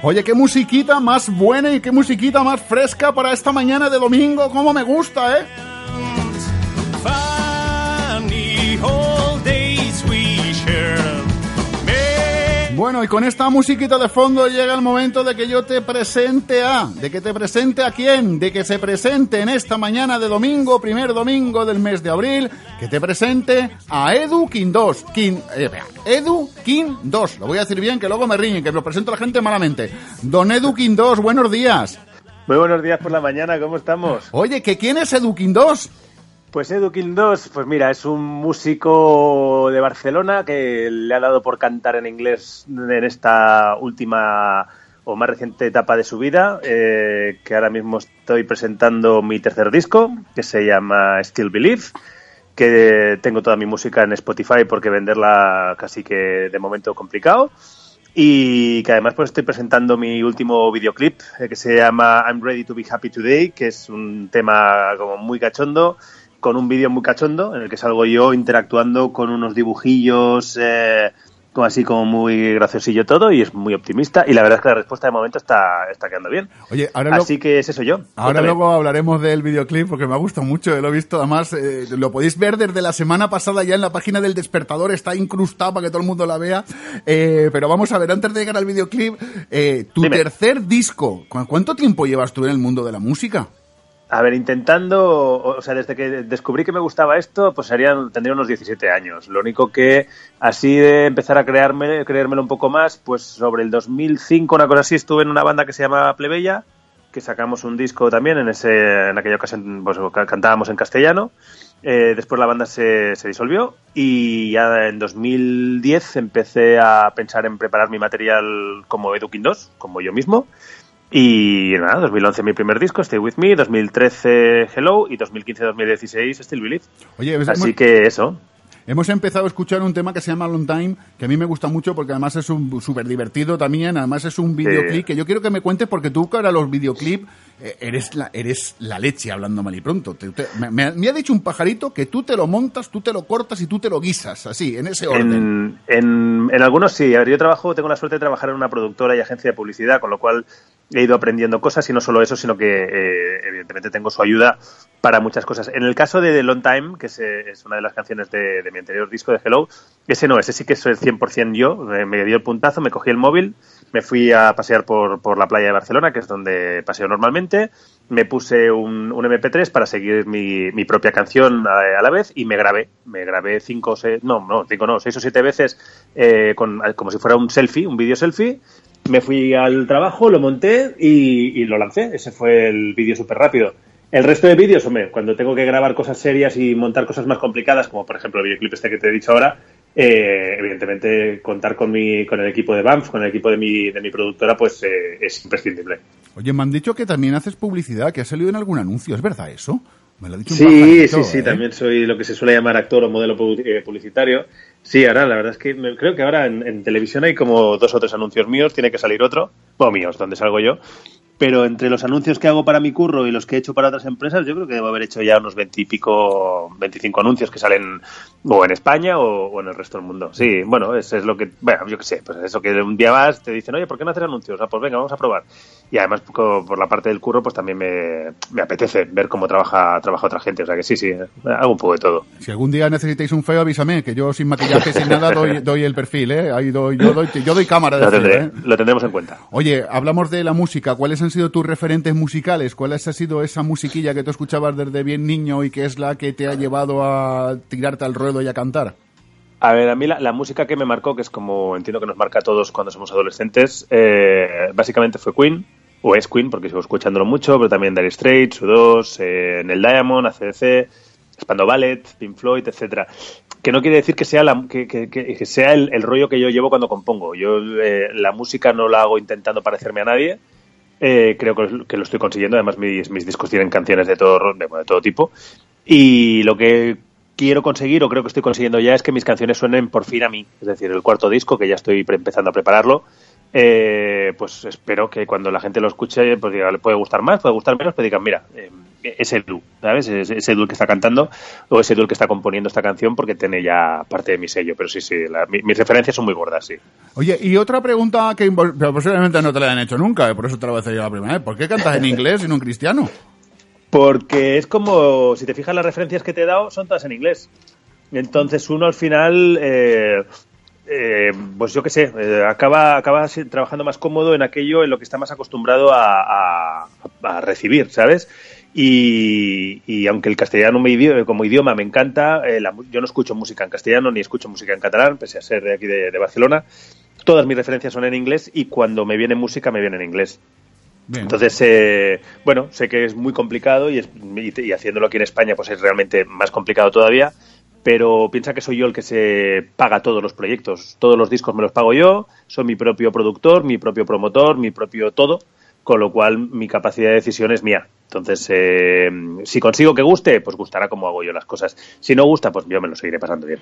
Oye, qué musiquita más buena y qué musiquita más fresca para esta mañana de domingo, cómo me gusta, ¿eh? Bueno, y con esta musiquita de fondo llega el momento de que yo te presente a, de que te presente a quién, de que se presente en esta mañana de domingo, primer domingo del mes de abril, que te presente a Edu King 2. King, eh, Edu King 2. Lo voy a decir bien, que luego me riñen, que lo presento a la gente malamente. Don Edu King 2, buenos días. Muy buenos días por la mañana, ¿cómo estamos? Oye, ¿que quién es Edu King 2? Pues Edu 2, pues mira, es un músico de Barcelona que le ha dado por cantar en inglés en esta última o más reciente etapa de su vida, eh, que ahora mismo estoy presentando mi tercer disco, que se llama Still Believe, que tengo toda mi música en Spotify porque venderla casi que de momento complicado. Y que además pues estoy presentando mi último videoclip eh, que se llama I'm Ready to Be Happy Today, que es un tema como muy cachondo, con un vídeo muy cachondo en el que salgo yo interactuando con unos dibujillos eh, como así como muy graciosillo todo y es muy optimista y la verdad es que la respuesta de momento está, está quedando bien. Oye, ahora lo- Así que es eso yo. Ahora Cuéntame. luego hablaremos del videoclip porque me ha gustado mucho, lo he visto además, eh, lo podéis ver desde la semana pasada ya en la página del despertador, está incrustado para que todo el mundo la vea, Eh, pero vamos a ver, antes de llegar al videoclip, eh, tu Dime. tercer disco, ¿cu- ¿cuánto tiempo llevas tú en el mundo de la música? A ver, intentando, o sea, desde que descubrí que me gustaba esto, pues serían, tendría unos 17 años. Lo único que, así de empezar a crearme, creérmelo un poco más, pues sobre el 2005, una cosa así, estuve en una banda que se llama Plebeya, que sacamos un disco también, en ese en aquella ocasión pues, ca- cantábamos en castellano. Eh, después la banda se, se disolvió y ya en 2010 empecé a pensar en preparar mi material como Edukin 2, como yo mismo. Y nada, 2011 mi primer disco, Stay With Me, 2013 Hello y 2015-2016 Still Believe. Oye, Así muy- que eso. Hemos empezado a escuchar un tema que se llama Long Time, que a mí me gusta mucho porque además es un súper divertido también, además es un videoclip que yo quiero que me cuentes porque tú que ahora los videoclips eh, eres, la, eres la leche hablando mal y pronto. Te- te- me, ha- me ha dicho un pajarito que tú te lo montas, tú te lo cortas y tú te lo guisas, así, en ese orden. En, en, en algunos sí. A ver, yo trabajo, tengo la suerte de trabajar en una productora y agencia de publicidad, con lo cual he ido aprendiendo cosas y no solo eso, sino que eh, evidentemente tengo su ayuda para muchas cosas. En el caso de The Long Time, que es, eh, es una de las canciones de, de mi anterior disco de Hello, ese no, ese sí que soy 100% yo. Me, dio el puntazo, me cogí el móvil, me fui a pasear por, por la playa de Barcelona, que es donde paseo normalmente, me puse un, un MP3 para seguir mi, mi propia canción a, a la vez y me grabé. Me grabé cinco o seis, no, no, cinco no, seis o siete veces eh, con, como si fuera un selfie, un vídeo selfie. Me fui al trabajo, lo monté y, y lo lancé. Ese fue el vídeo súper rápido. El resto de vídeos, hombre, cuando tengo que grabar cosas serias y montar cosas más complicadas, como por ejemplo el videoclip este que te he dicho ahora, eh, evidentemente contar con mi, con el equipo de Banff, con el equipo de mi, de mi productora, pues eh, es imprescindible. Oye, me han dicho que también haces publicidad, que has salido en algún anuncio, ¿es verdad eso? Me lo ha dicho Sí, sí, sí, ¿eh? también soy lo que se suele llamar actor o modelo eh, publicitario. Sí, ahora la verdad es que me- creo que ahora en, en televisión hay como dos o tres anuncios míos, tiene que salir otro, bueno, míos, donde salgo yo. Pero entre los anuncios que hago para mi curro y los que he hecho para otras empresas, yo creo que debo haber hecho ya unos veintipico, veinticinco anuncios que salen o en España o, o en el resto del mundo. Sí, bueno, eso es lo que, bueno, yo qué sé, pues eso que un día vas te dicen, oye, ¿por qué no hacer anuncios? Ah, pues venga, vamos a probar. Y además por la parte del curro, pues también me, me apetece ver cómo trabaja, trabaja otra gente. O sea que sí, sí, hago un poco de todo. Si algún día necesitáis un feo, avísame, que yo sin maquillaje, sin nada, doy, [laughs] doy el perfil, ¿eh? Ahí doy, yo, doy, yo doy cámara de Lo, feo, tendré- ¿eh? lo tendremos en cuenta. Oye, hablamos de la música. ¿Cuáles han sido tus referentes musicales? ¿Cuál ha sido esa musiquilla que tú escuchabas desde bien niño y que es la que te ha llevado a tirarte al ruedo y a cantar? A ver, a mí la, música que me marcó, que es como entiendo que nos marca a todos cuando somos adolescentes, eh, básicamente fue Queen, o es Queen, porque sigo escuchándolo mucho, pero también Dire Straits, U2, eh, Neil Diamond, ACDC, Spando Ballet, Pink Floyd, etcétera. Que no quiere decir que sea, la, que, sea el, rollo que yo llevo cuando compongo. Yo eh, la música no la hago intentando parecerme a nadie. Eh, creo que, lo estoy consiguiendo. Además, mis, discos tienen canciones de todo, de todo tipo. Y lo que quiero conseguir, o creo que estoy consiguiendo ya, es que mis canciones suenen por fin a mí. Es decir, el cuarto disco, que ya estoy empezando a prepararlo, eh, pues espero que cuando la gente lo escuche, pues diga, le puede gustar más, puede gustar menos, pero digan, mira, eh, es Edu, ¿sabes? Es, es Edu que está cantando, o es Edu que está componiendo esta canción porque tiene ya parte de mi sello. Pero sí, sí, la- mi- mis referencias son muy gordas, sí. Oye, y otra pregunta que posiblemente no te la han hecho nunca, por eso te la voy a hacer yo la primera vez. ¿Por qué cantas en inglés y no en cristiano? Porque es como, si te fijas las referencias que te he dado, son todas en inglés. Entonces uno al final, eh, eh, pues yo qué sé, eh, acaba, acaba trabajando más cómodo en aquello en lo que está más acostumbrado a, recibir, ¿sabes? Y, aunque el castellano me idio- como idioma me encanta, eh, yo no escucho música en castellano ni escucho música en catalán, pese a ser de aquí de Barcelona. Todas mis referencias son en inglés y cuando me viene música me viene en inglés. Entonces, eh, bueno, sé que es muy complicado y, es- y- haciéndolo aquí en España pues es realmente más complicado todavía, pero piensa que soy yo el que se paga todos los proyectos, todos los discos me los pago yo, soy mi propio productor, mi propio promotor, mi propio todo, con lo cual mi capacidad de decisión es mía. Entonces, eh, si consigo que guste, pues gustará como hago yo las cosas. Si no gusta, pues yo me lo seguiré pasando bien.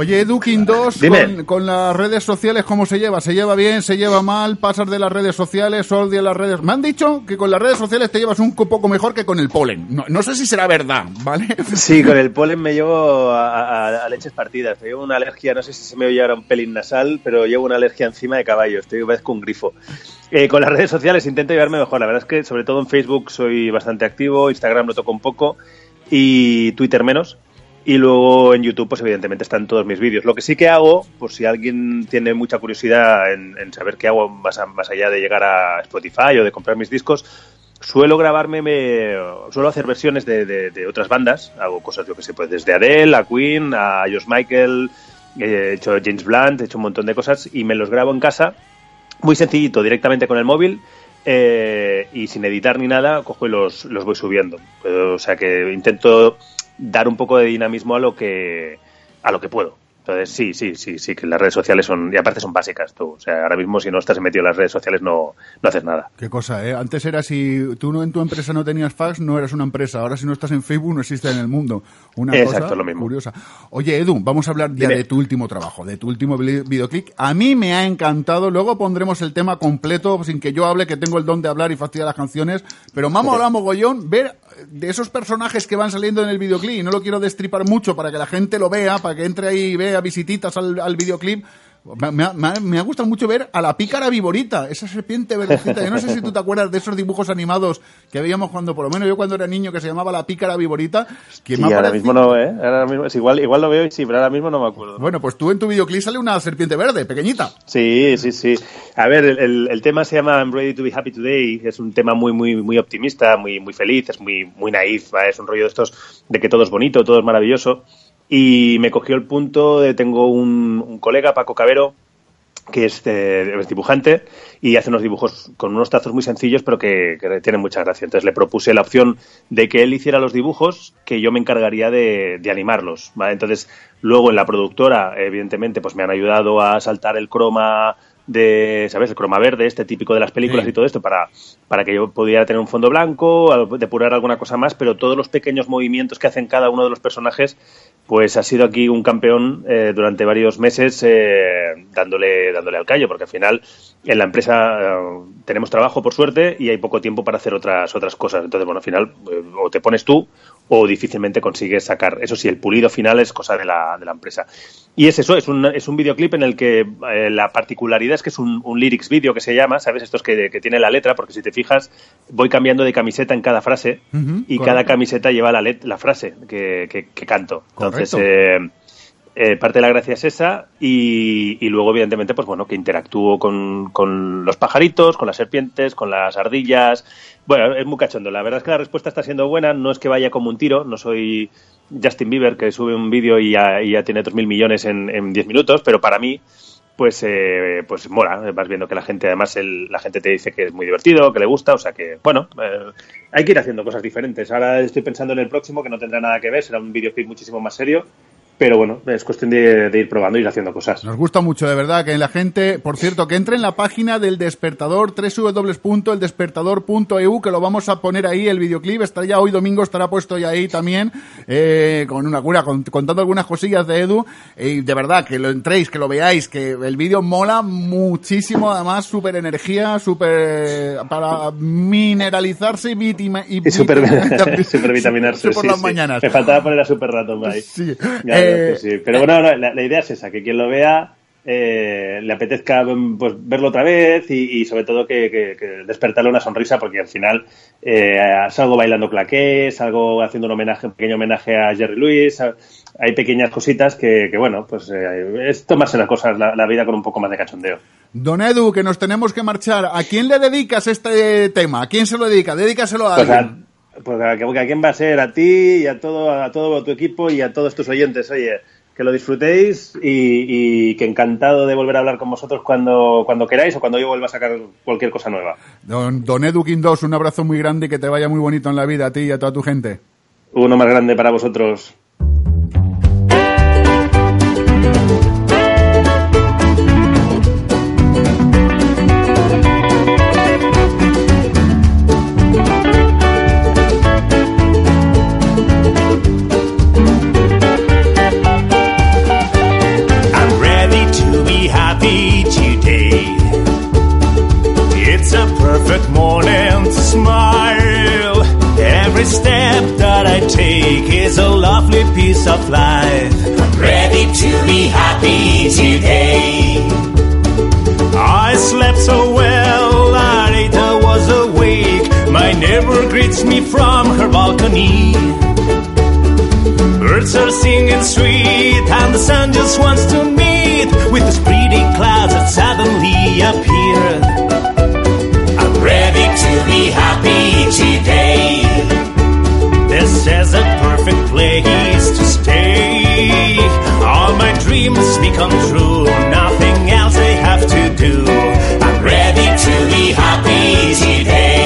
Oye, Edukin 2, Dime. con, con las redes sociales, ¿cómo se lleva? ¿Se lleva bien? ¿Se lleva mal? ¿Pasas de las redes sociales? ¿Odias las redes? Me han dicho que con las redes sociales te llevas un poco mejor que con el polen. No, no sé si será verdad, ¿vale? [laughs] Sí, con el polen me llevo a, a- a leches partidas. Llevo una alergia, no sé si se me oye ahora un pelín nasal, pero llevo una alergia encima de caballo. Estoy parezco un grifo. Eh, con las redes sociales intento llevarme mejor. La verdad es que sobre todo en Facebook soy bastante activo, Instagram lo toco un poco y Twitter menos. Y luego en YouTube, pues evidentemente están todos mis vídeos. Lo que sí que hago, por si alguien tiene mucha curiosidad en, saber qué hago más, allá de llegar a Spotify o de comprar mis discos, suelo grabarme, me, suelo hacer versiones de, otras bandas. Hago cosas, yo que sé, pues desde Adele a Queen, a Josh Michael, he hecho James Blunt, he hecho un montón de cosas y me los grabo en casa, muy sencillito, directamente con el móvil. eh, y sin editar ni nada, cojo y los, los voy subiendo. Eh, O sea que intento dar un poco de dinamismo a lo que a lo que puedo. Entonces, sí, sí, sí, sí, que las redes sociales son, y aparte son básicas tú. O sea, ahora mismo si no estás metido en las redes sociales no, no haces nada. Qué cosa, ¿eh? Antes era si tú no en tu empresa no tenías fax, no eras una empresa. Ahora si no estás en Facebook, no existe en el mundo. Una Exacto, cosa lo mismo. curiosa. Oye, Edu, vamos a hablar ya Dime. de tu último trabajo, de tu último vi- videoclip. A mí me ha encantado. Luego pondremos el tema completo, sin que yo hable, que tengo el don de hablar y fastidiar las canciones. Pero me ha molado mogollón ver de esos personajes que van saliendo en el videoclip. No lo quiero destripar mucho para que la gente lo vea, para que entre ahí y vea visititas al, al videoclip. Me, me ha- me gustado mucho ver a la pícara viborita, esa serpiente verdecita. Yo no sé si tú te acuerdas de esos dibujos animados que veíamos cuando, por lo menos yo cuando era niño, que se llamaba la pícara viborita. Que me ahora parecido- mismo no, ¿eh? Ahora mismo, es igual, igual lo veo y sí, pero ahora mismo no me acuerdo. Bueno, pues tú en tu videoclip sale una serpiente verde, pequeñita. Sí, sí, sí. A ver, el, el- el tema se llama I'm Ready to Be Happy Today. Es un tema muy, muy, muy optimista, muy, muy feliz, es muy, muy naif. ¿va? Es un rollo de estos de que todo es bonito, todo es maravilloso. Y me cogió el punto de tengo un, un colega, Paco Cabero, que es, eh, es dibujante y hace unos dibujos con unos trazos muy sencillos pero que, que tienen mucha gracia. Entonces le propuse la opción de que él hiciera los dibujos, que yo me encargaría de, de animarlos. ¿vale? Entonces luego en la productora, evidentemente, pues me han ayudado a saltar el croma de, ¿sabes? El croma verde, este típico de las películas Sí. y todo esto, para, para que yo pudiera tener un fondo blanco, depurar alguna cosa más, pero todos los pequeños movimientos que hacen cada uno de los personajes, pues ha sido aquí un campeón eh, durante varios meses eh, dándole, dándole al callo, porque al final en la empresa eh, tenemos trabajo, por suerte, y hay poco tiempo para hacer otras, otras cosas. Entonces, bueno, al final eh, o te pones tú o difícilmente consigues sacar. Eso sí, el pulido final es cosa de la, de la empresa. Y es eso, es un, es un videoclip en el que eh, la particularidad es que es un, un lyrics video que se llama, ¿sabes? Estos que, que tiene la letra, porque si te fijas, voy cambiando de camiseta en cada frase y correcto. cada camiseta lleva la, let- la frase que, que- que canto. Entonces, eh, eh, parte de la gracia es esa y, luego, evidentemente, pues bueno, que interactúo con, con los pajaritos, con las serpientes, con las ardillas. Bueno, es muy cachondo. La verdad es que la respuesta está siendo buena. No es que vaya como un tiro. No soy Justin Bieber, que sube un vídeo y ya, y ya tiene 3.000 millones en, en 10 minutos, pero para mí pues eh, pues mola, vas viendo que la gente además la gente te dice que es muy divertido, que le gusta, o sea que bueno, eh, hay que ir haciendo cosas diferentes. Ahora estoy pensando en el próximo que no tendrá nada que ver, será un videoclip muchísimo más serio, pero bueno, es cuestión de, de ir probando y ir haciendo cosas. Nos gusta mucho, de verdad, que la gente, por cierto, que entre en la página del Despertador, www.eldespertador.eu, que lo vamos a poner ahí, el videoclip, está ya hoy domingo, estará puesto ya ahí también, eh, con una cura, con- contando algunas cosillas de Edu, y de verdad, que lo entréis, que lo veáis, que el vídeo mola muchísimo, además, súper energía, súper, para mineralizarse y, vitima, y, Y super, vitam- [laughs] supervitaminarse. [laughs] por sí, las sí. mañanas. Me faltaba poner a Super Ratón ahí. Sí. Ya, Eh, sí. Pero bueno, no, la, la idea es esa, que quien lo vea eh, le apetezca pues, verlo otra vez y, y sobre todo que, que- que despertarle una sonrisa porque al final eh, salgo bailando claqué, salgo haciendo un homenaje, un pequeño homenaje a Jerry Lewis, hay pequeñas cositas que, que, bueno, pues eh, es tomarse las cosas, la, la vida con un poco más de cachondeo. Don Edu, que nos tenemos que marchar. ¿A quién le dedicas este tema? ¿A quién se lo dedica? Dedícaselo a Pues alguien. a, pues a, que- a quién va a ser, a ti y a todo, a todo tu equipo y a todos tus oyentes. Oye, que lo disfrutéis y, y que encantado de volver a hablar con vosotros cuando, cuando queráis o cuando yo vuelva a sacar cualquier cosa nueva. Don, don Edu Quindos, un abrazo muy grande y que te vaya muy bonito en la vida a ti y a toda tu gente. Uno más grande para vosotros. Morning to smile. Every step that I take is a lovely piece of life. I'm ready to be happy today. I slept so well, Anita was awake. My neighbor greets me from her balcony. Birds are singing sweet, and the sun just wants to meet with these pretty clouds that suddenly appeared. To be happy today. This is a perfect place to stay. All my dreams become true, nothing else I have to do. I'm ready to be happy today.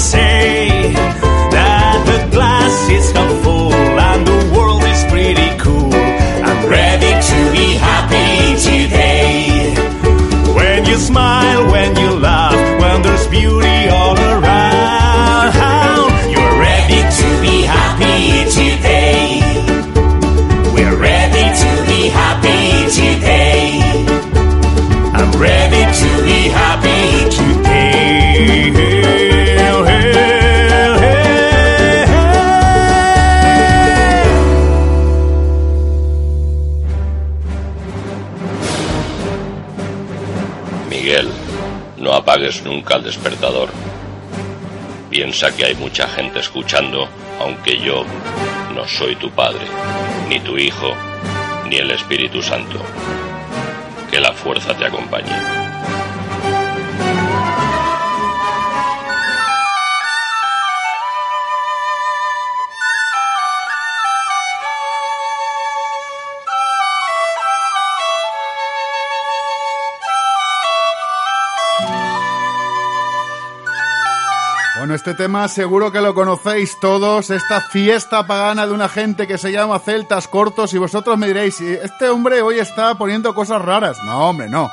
say that the glass is half full and the world is pretty cool. I'm ready to be happy today. When you smile. Nunca el despertador. Piensa que hay mucha gente escuchando, aunque yo no soy tu padre, ni tu hijo, ni el Espíritu Santo. Que la fuerza te acompañe. Este tema seguro que lo conocéis todos, esta fiesta pagana de una gente que se llama Celtas Cortos y vosotros me diréis, este hombre hoy está poniendo cosas raras. No, hombre, no.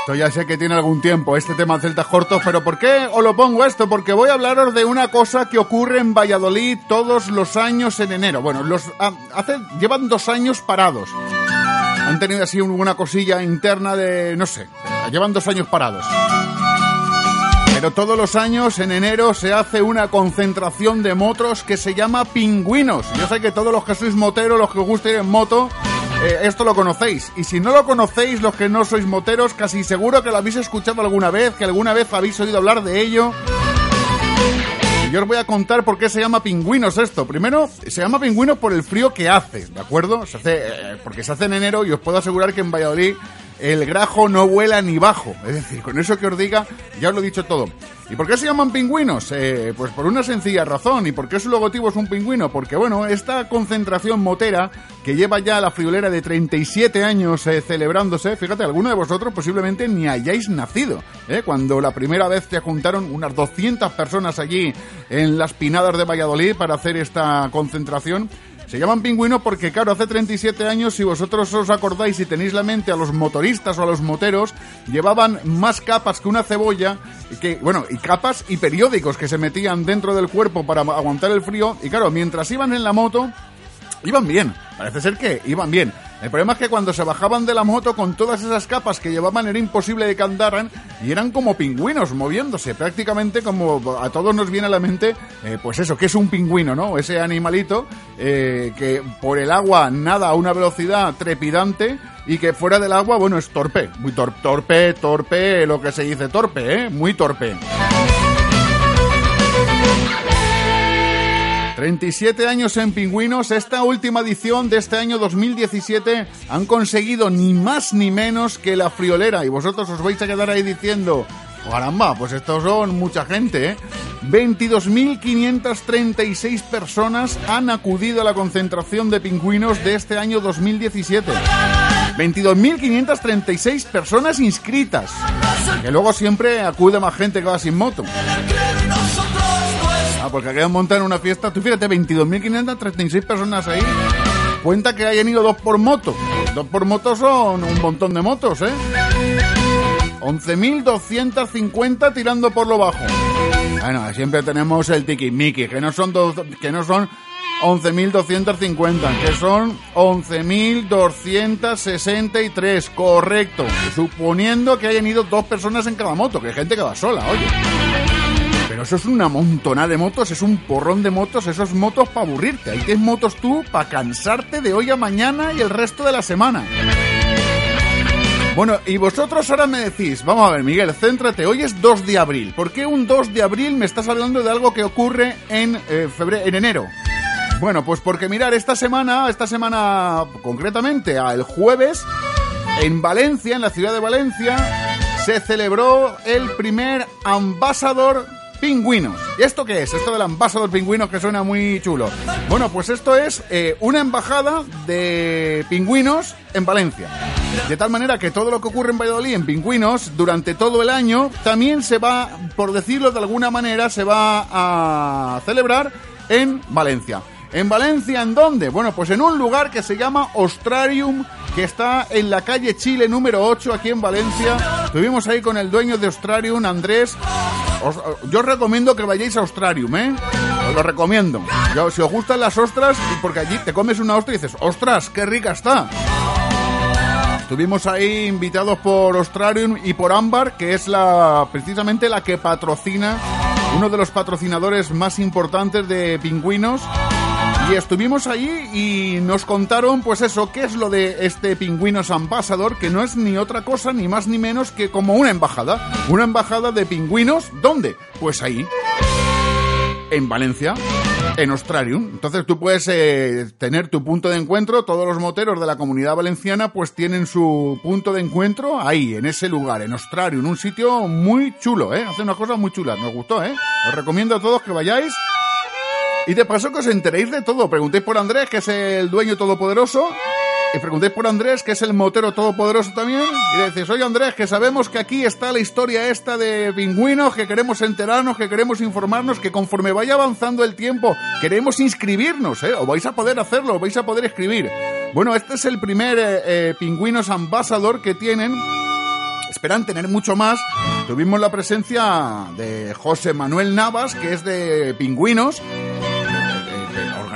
Esto ya sé que tiene algún tiempo, este tema Celtas Cortos, pero ¿por qué os lo pongo esto? Porque voy a hablaros de una cosa que ocurre en Valladolid todos los años en enero. Bueno, los ah, hace, llevan dos años parados. Han tenido así una cosilla interna de, no sé, llevan dos años parados. Pero todos los años en enero se hace una concentración de motos que se llama pingüinos. Yo sé que todos los que sois moteros, los que os gusta ir en moto, eh, esto lo conocéis. Y si no lo conocéis, los que no sois moteros, casi seguro que lo habéis escuchado alguna vez, que alguna vez habéis oído hablar de ello. Yo os voy a contar por qué se llama pingüinos esto. Primero, se llama pingüinos por el frío que hace, ¿de acuerdo? Se hace, eh, porque se hace en enero y os puedo asegurar que en Valladolid el grajo no vuela ni bajo. Es decir, con eso que os diga, ya os lo he dicho todo. ¿Y por qué se llaman pingüinos? Eh, pues por una sencilla razón. ¿Y por qué su logotipo es un pingüino? Porque, bueno, esta concentración motera que lleva ya la friolera de 37 años eh, celebrándose, fíjate, alguno de vosotros posiblemente ni hayáis nacido. ¿eh? Cuando la primera vez se juntaron unas 200 personas allí en las pinadas de Valladolid para hacer esta concentración. Se llaman pingüinos porque, claro, hace 37 años, si vosotros os acordáis y tenéis la mente a los motoristas o a los moteros, llevaban más capas que una cebolla, que, bueno, y capas y periódicos que se metían dentro del cuerpo para aguantar el frío. Y claro, mientras iban en la moto, iban bien. Parece ser que iban bien. El problema es que cuando se bajaban de la moto con todas esas capas que llevaban era imposible de que andaran y eran como pingüinos moviéndose, prácticamente como a todos nos viene a la mente, eh, pues eso, que es un pingüino, ¿no? Ese animalito eh, que por el agua nada a una velocidad trepidante y que fuera del agua, bueno, es torpe, muy tor torpe, torpe, lo que se dice torpe, ¿eh? Muy torpe. 37 años en Pingüinos, esta última edición de este año 2017 han conseguido ni más ni menos que la friolera y vosotros os vais a quedar ahí diciendo, caramba, pues estos son mucha gente, ¿eh? 22.536 personas han acudido a la concentración de pingüinos de este año 2017. 22.536 personas inscritas. Que luego siempre acude más gente que va sin moto. Ah, porque aquellos montar una fiesta, tú fíjate, 22.536 personas ahí. Cuenta que hayan ido dos por moto. Dos por moto son un montón de motos, ¿eh? 11.250 tirando por lo bajo. Bueno, siempre tenemos el tiquismiqui, que no son que no son 11.250, que son 11.263, correcto. Suponiendo que hayan ido dos personas en cada moto, que hay gente que va sola, oye. Eso es una montonada de motos, es un porrón de motos, esos motos para aburrirte. Ahí tienes motos tú para cansarte de hoy a mañana y el resto de la semana. Bueno, y vosotros ahora me decís, vamos a ver, Miguel, céntrate, hoy es 2 de abril. ¿Por qué un 2 de abril me estás hablando de algo que ocurre en, eh, febrero, en enero? Bueno, pues porque mirar, esta semana, esta semana concretamente, el jueves, en Valencia, en la ciudad de Valencia, se celebró el primer ambasador pingüinos. ¿Y esto qué es? Esto del ambasador pingüinos que suena muy chulo. Bueno, pues esto es eh, una embajada de pingüinos en Valencia. De tal manera que todo lo que ocurre en Valladolid en pingüinos durante todo el año también se va, por decirlo de alguna manera, se va a celebrar en Valencia. ¿En Valencia en dónde? Bueno, pues en un lugar que se llama Austrarium, que está en la calle Chile número 8, aquí en Valencia. Estuvimos ahí con el dueño de Austrarium, Andrés. Os, yo os recomiendo que vayáis a Austrarium, ¿eh? Os lo recomiendo. Yo, si os gustan las ostras, porque allí te comes una ostra y dices, ostras, qué rica está. Estuvimos ahí invitados por Australium y por Ámbar, que es la precisamente la que patrocina, uno de los patrocinadores más importantes de pingüinos. Y estuvimos allí y nos contaron, pues eso, qué es lo de este Pingüinos Ambassador, que no es ni otra cosa, ni más ni menos que como una embajada. Una embajada de pingüinos, ¿dónde? Pues ahí. En Valencia en Australium. Entonces tú puedes eh, tener tu punto de encuentro, todos los moteros de la comunidad valenciana pues tienen su punto de encuentro ahí, en ese lugar, en Australium, un sitio muy chulo, ¿eh? Hace unas cosas muy chulas, nos gustó, ¿eh? Os recomiendo a todos que vayáis. Y de paso que os enteréis de todo. Preguntéis por Andrés, que es el dueño todopoderoso. Y preguntéis por Andrés, que es el motero todopoderoso también. Y le decís, oye Andrés, que sabemos que aquí está la historia esta de pingüinos, que queremos enterarnos, que queremos informarnos, que conforme vaya avanzando el tiempo, queremos inscribirnos, ¿eh? O vais a poder hacerlo, o vais a poder escribir. Bueno, este es el primer eh, eh, pingüinos ambasador que tienen esperan tener mucho más. Tuvimos la presencia de José Manuel Navas, que es de Pingüinos,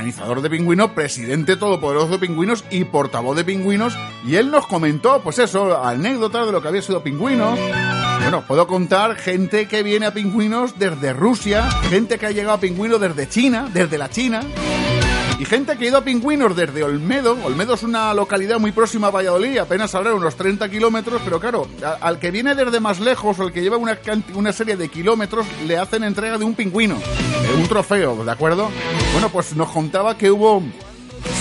organizador de Pingüinos, presidente todopoderoso de Pingüinos y portavoz de Pingüinos, y él nos comentó, pues eso, anécdotas de lo que había sido Pingüinos. Bueno, puedo contar gente que viene a Pingüinos desde Rusia, gente que ha llegado a Pingüinos desde China, desde la China, y gente que ha ido a Pingüinos desde Olmedo. Olmedo es una localidad muy próxima a Valladolid, apenas habrá unos 30 kilómetros, pero claro, al que viene desde más lejos o el que lleva una, una serie de kilómetros, le hacen entrega de un pingüino, un trofeo, ¿de acuerdo? Bueno, pues nos contaba que hubo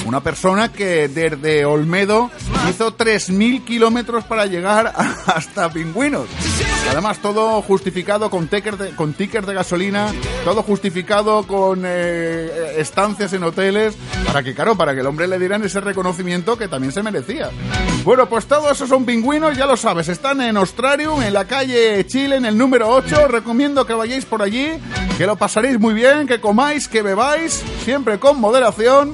una persona que desde Olmedo hizo 3.000 kilómetros para llegar [laughs] hasta Pingüinos. Además, todo justificado con tickets de, con de gasolina, todo justificado con eh, estancias en hoteles, para que, claro, para que el hombre le dieran ese reconocimiento que también se merecía. Bueno, pues todos esos son pingüinos, ya lo sabes, están en Australium, en la calle Chile, en el número 8. Recomiendo que vayáis por allí, que lo pasaréis muy bien, que comáis, que bebáis, siempre con moderación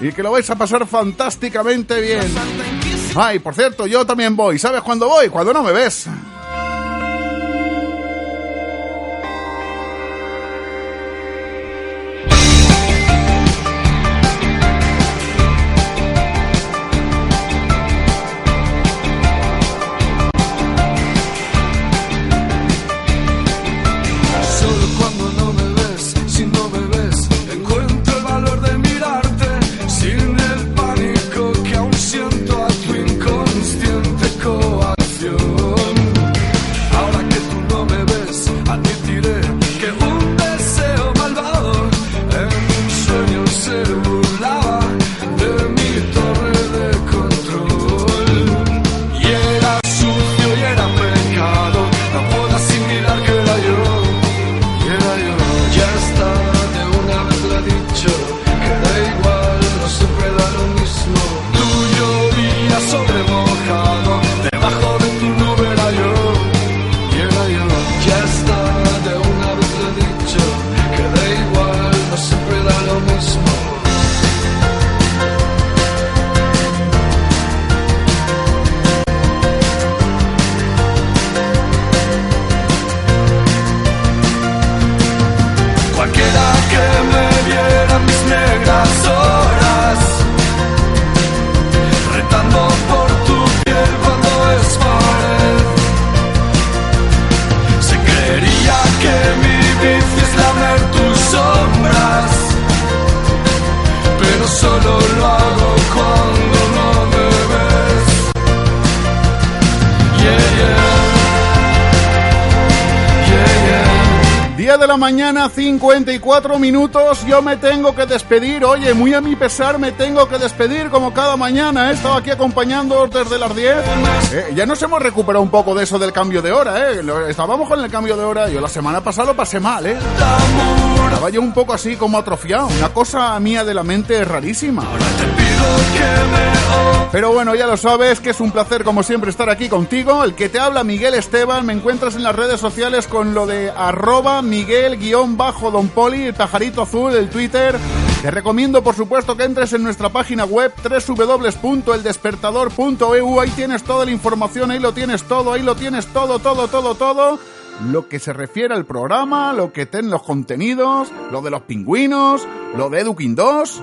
y que lo vais a pasar fantásticamente bien. Ay, por cierto, yo también voy. ¿Sabes cuándo voy? Cuando no me ves. 10 de la mañana, 54 minutos. Yo me tengo que despedir. Oye, muy a mi pesar me tengo que despedir como cada mañana. He estado aquí acompañando desde las 10. Eh, ya nos hemos recuperado un poco de eso del cambio de hora, ¿eh? Estábamos con el cambio de hora. Yo la semana pasada lo pasé mal, ¿eh? Estaba yo un poco así como atrofiado. Una cosa mía de la mente rarísima. Pero bueno, ya lo sabes que es un placer como siempre estar aquí contigo. El que te habla Miguel Esteban, me encuentras en las redes sociales con lo de arroba Miguel-Don Poli, el pajarito azul, el Twitter. Te recomiendo por supuesto que entres en nuestra página web www.eldespertador.eu. Ahí tienes toda la información, ahí lo tienes todo, ahí lo tienes todo, todo, todo, todo. Lo que se refiere al programa, lo que ten los contenidos, lo de los pingüinos, lo de Eduking 2.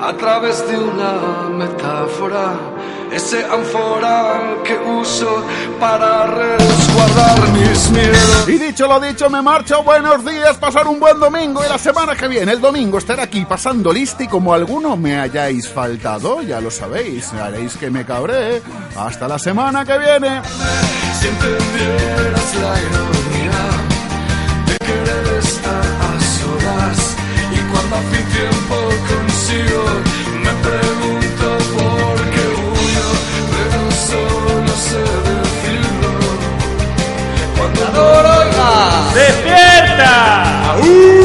a través de una metáfora ese ánfora que uso para resguardar mis miedos. Y dicho lo dicho, me marcho. Buenos días, pasar un buen domingo. Y la semana que viene, el domingo, estaré aquí pasando lista. Y como alguno me hayáis faltado, ya lo sabéis, haréis que me cabré. Hasta la semana que viene. Si entendieras la ironía de querer estar a solas y cuando a fin tiempo consigo me pregunto por qué huyo, pero solo sé decirlo cuando ¡Despierta! ¡Aú!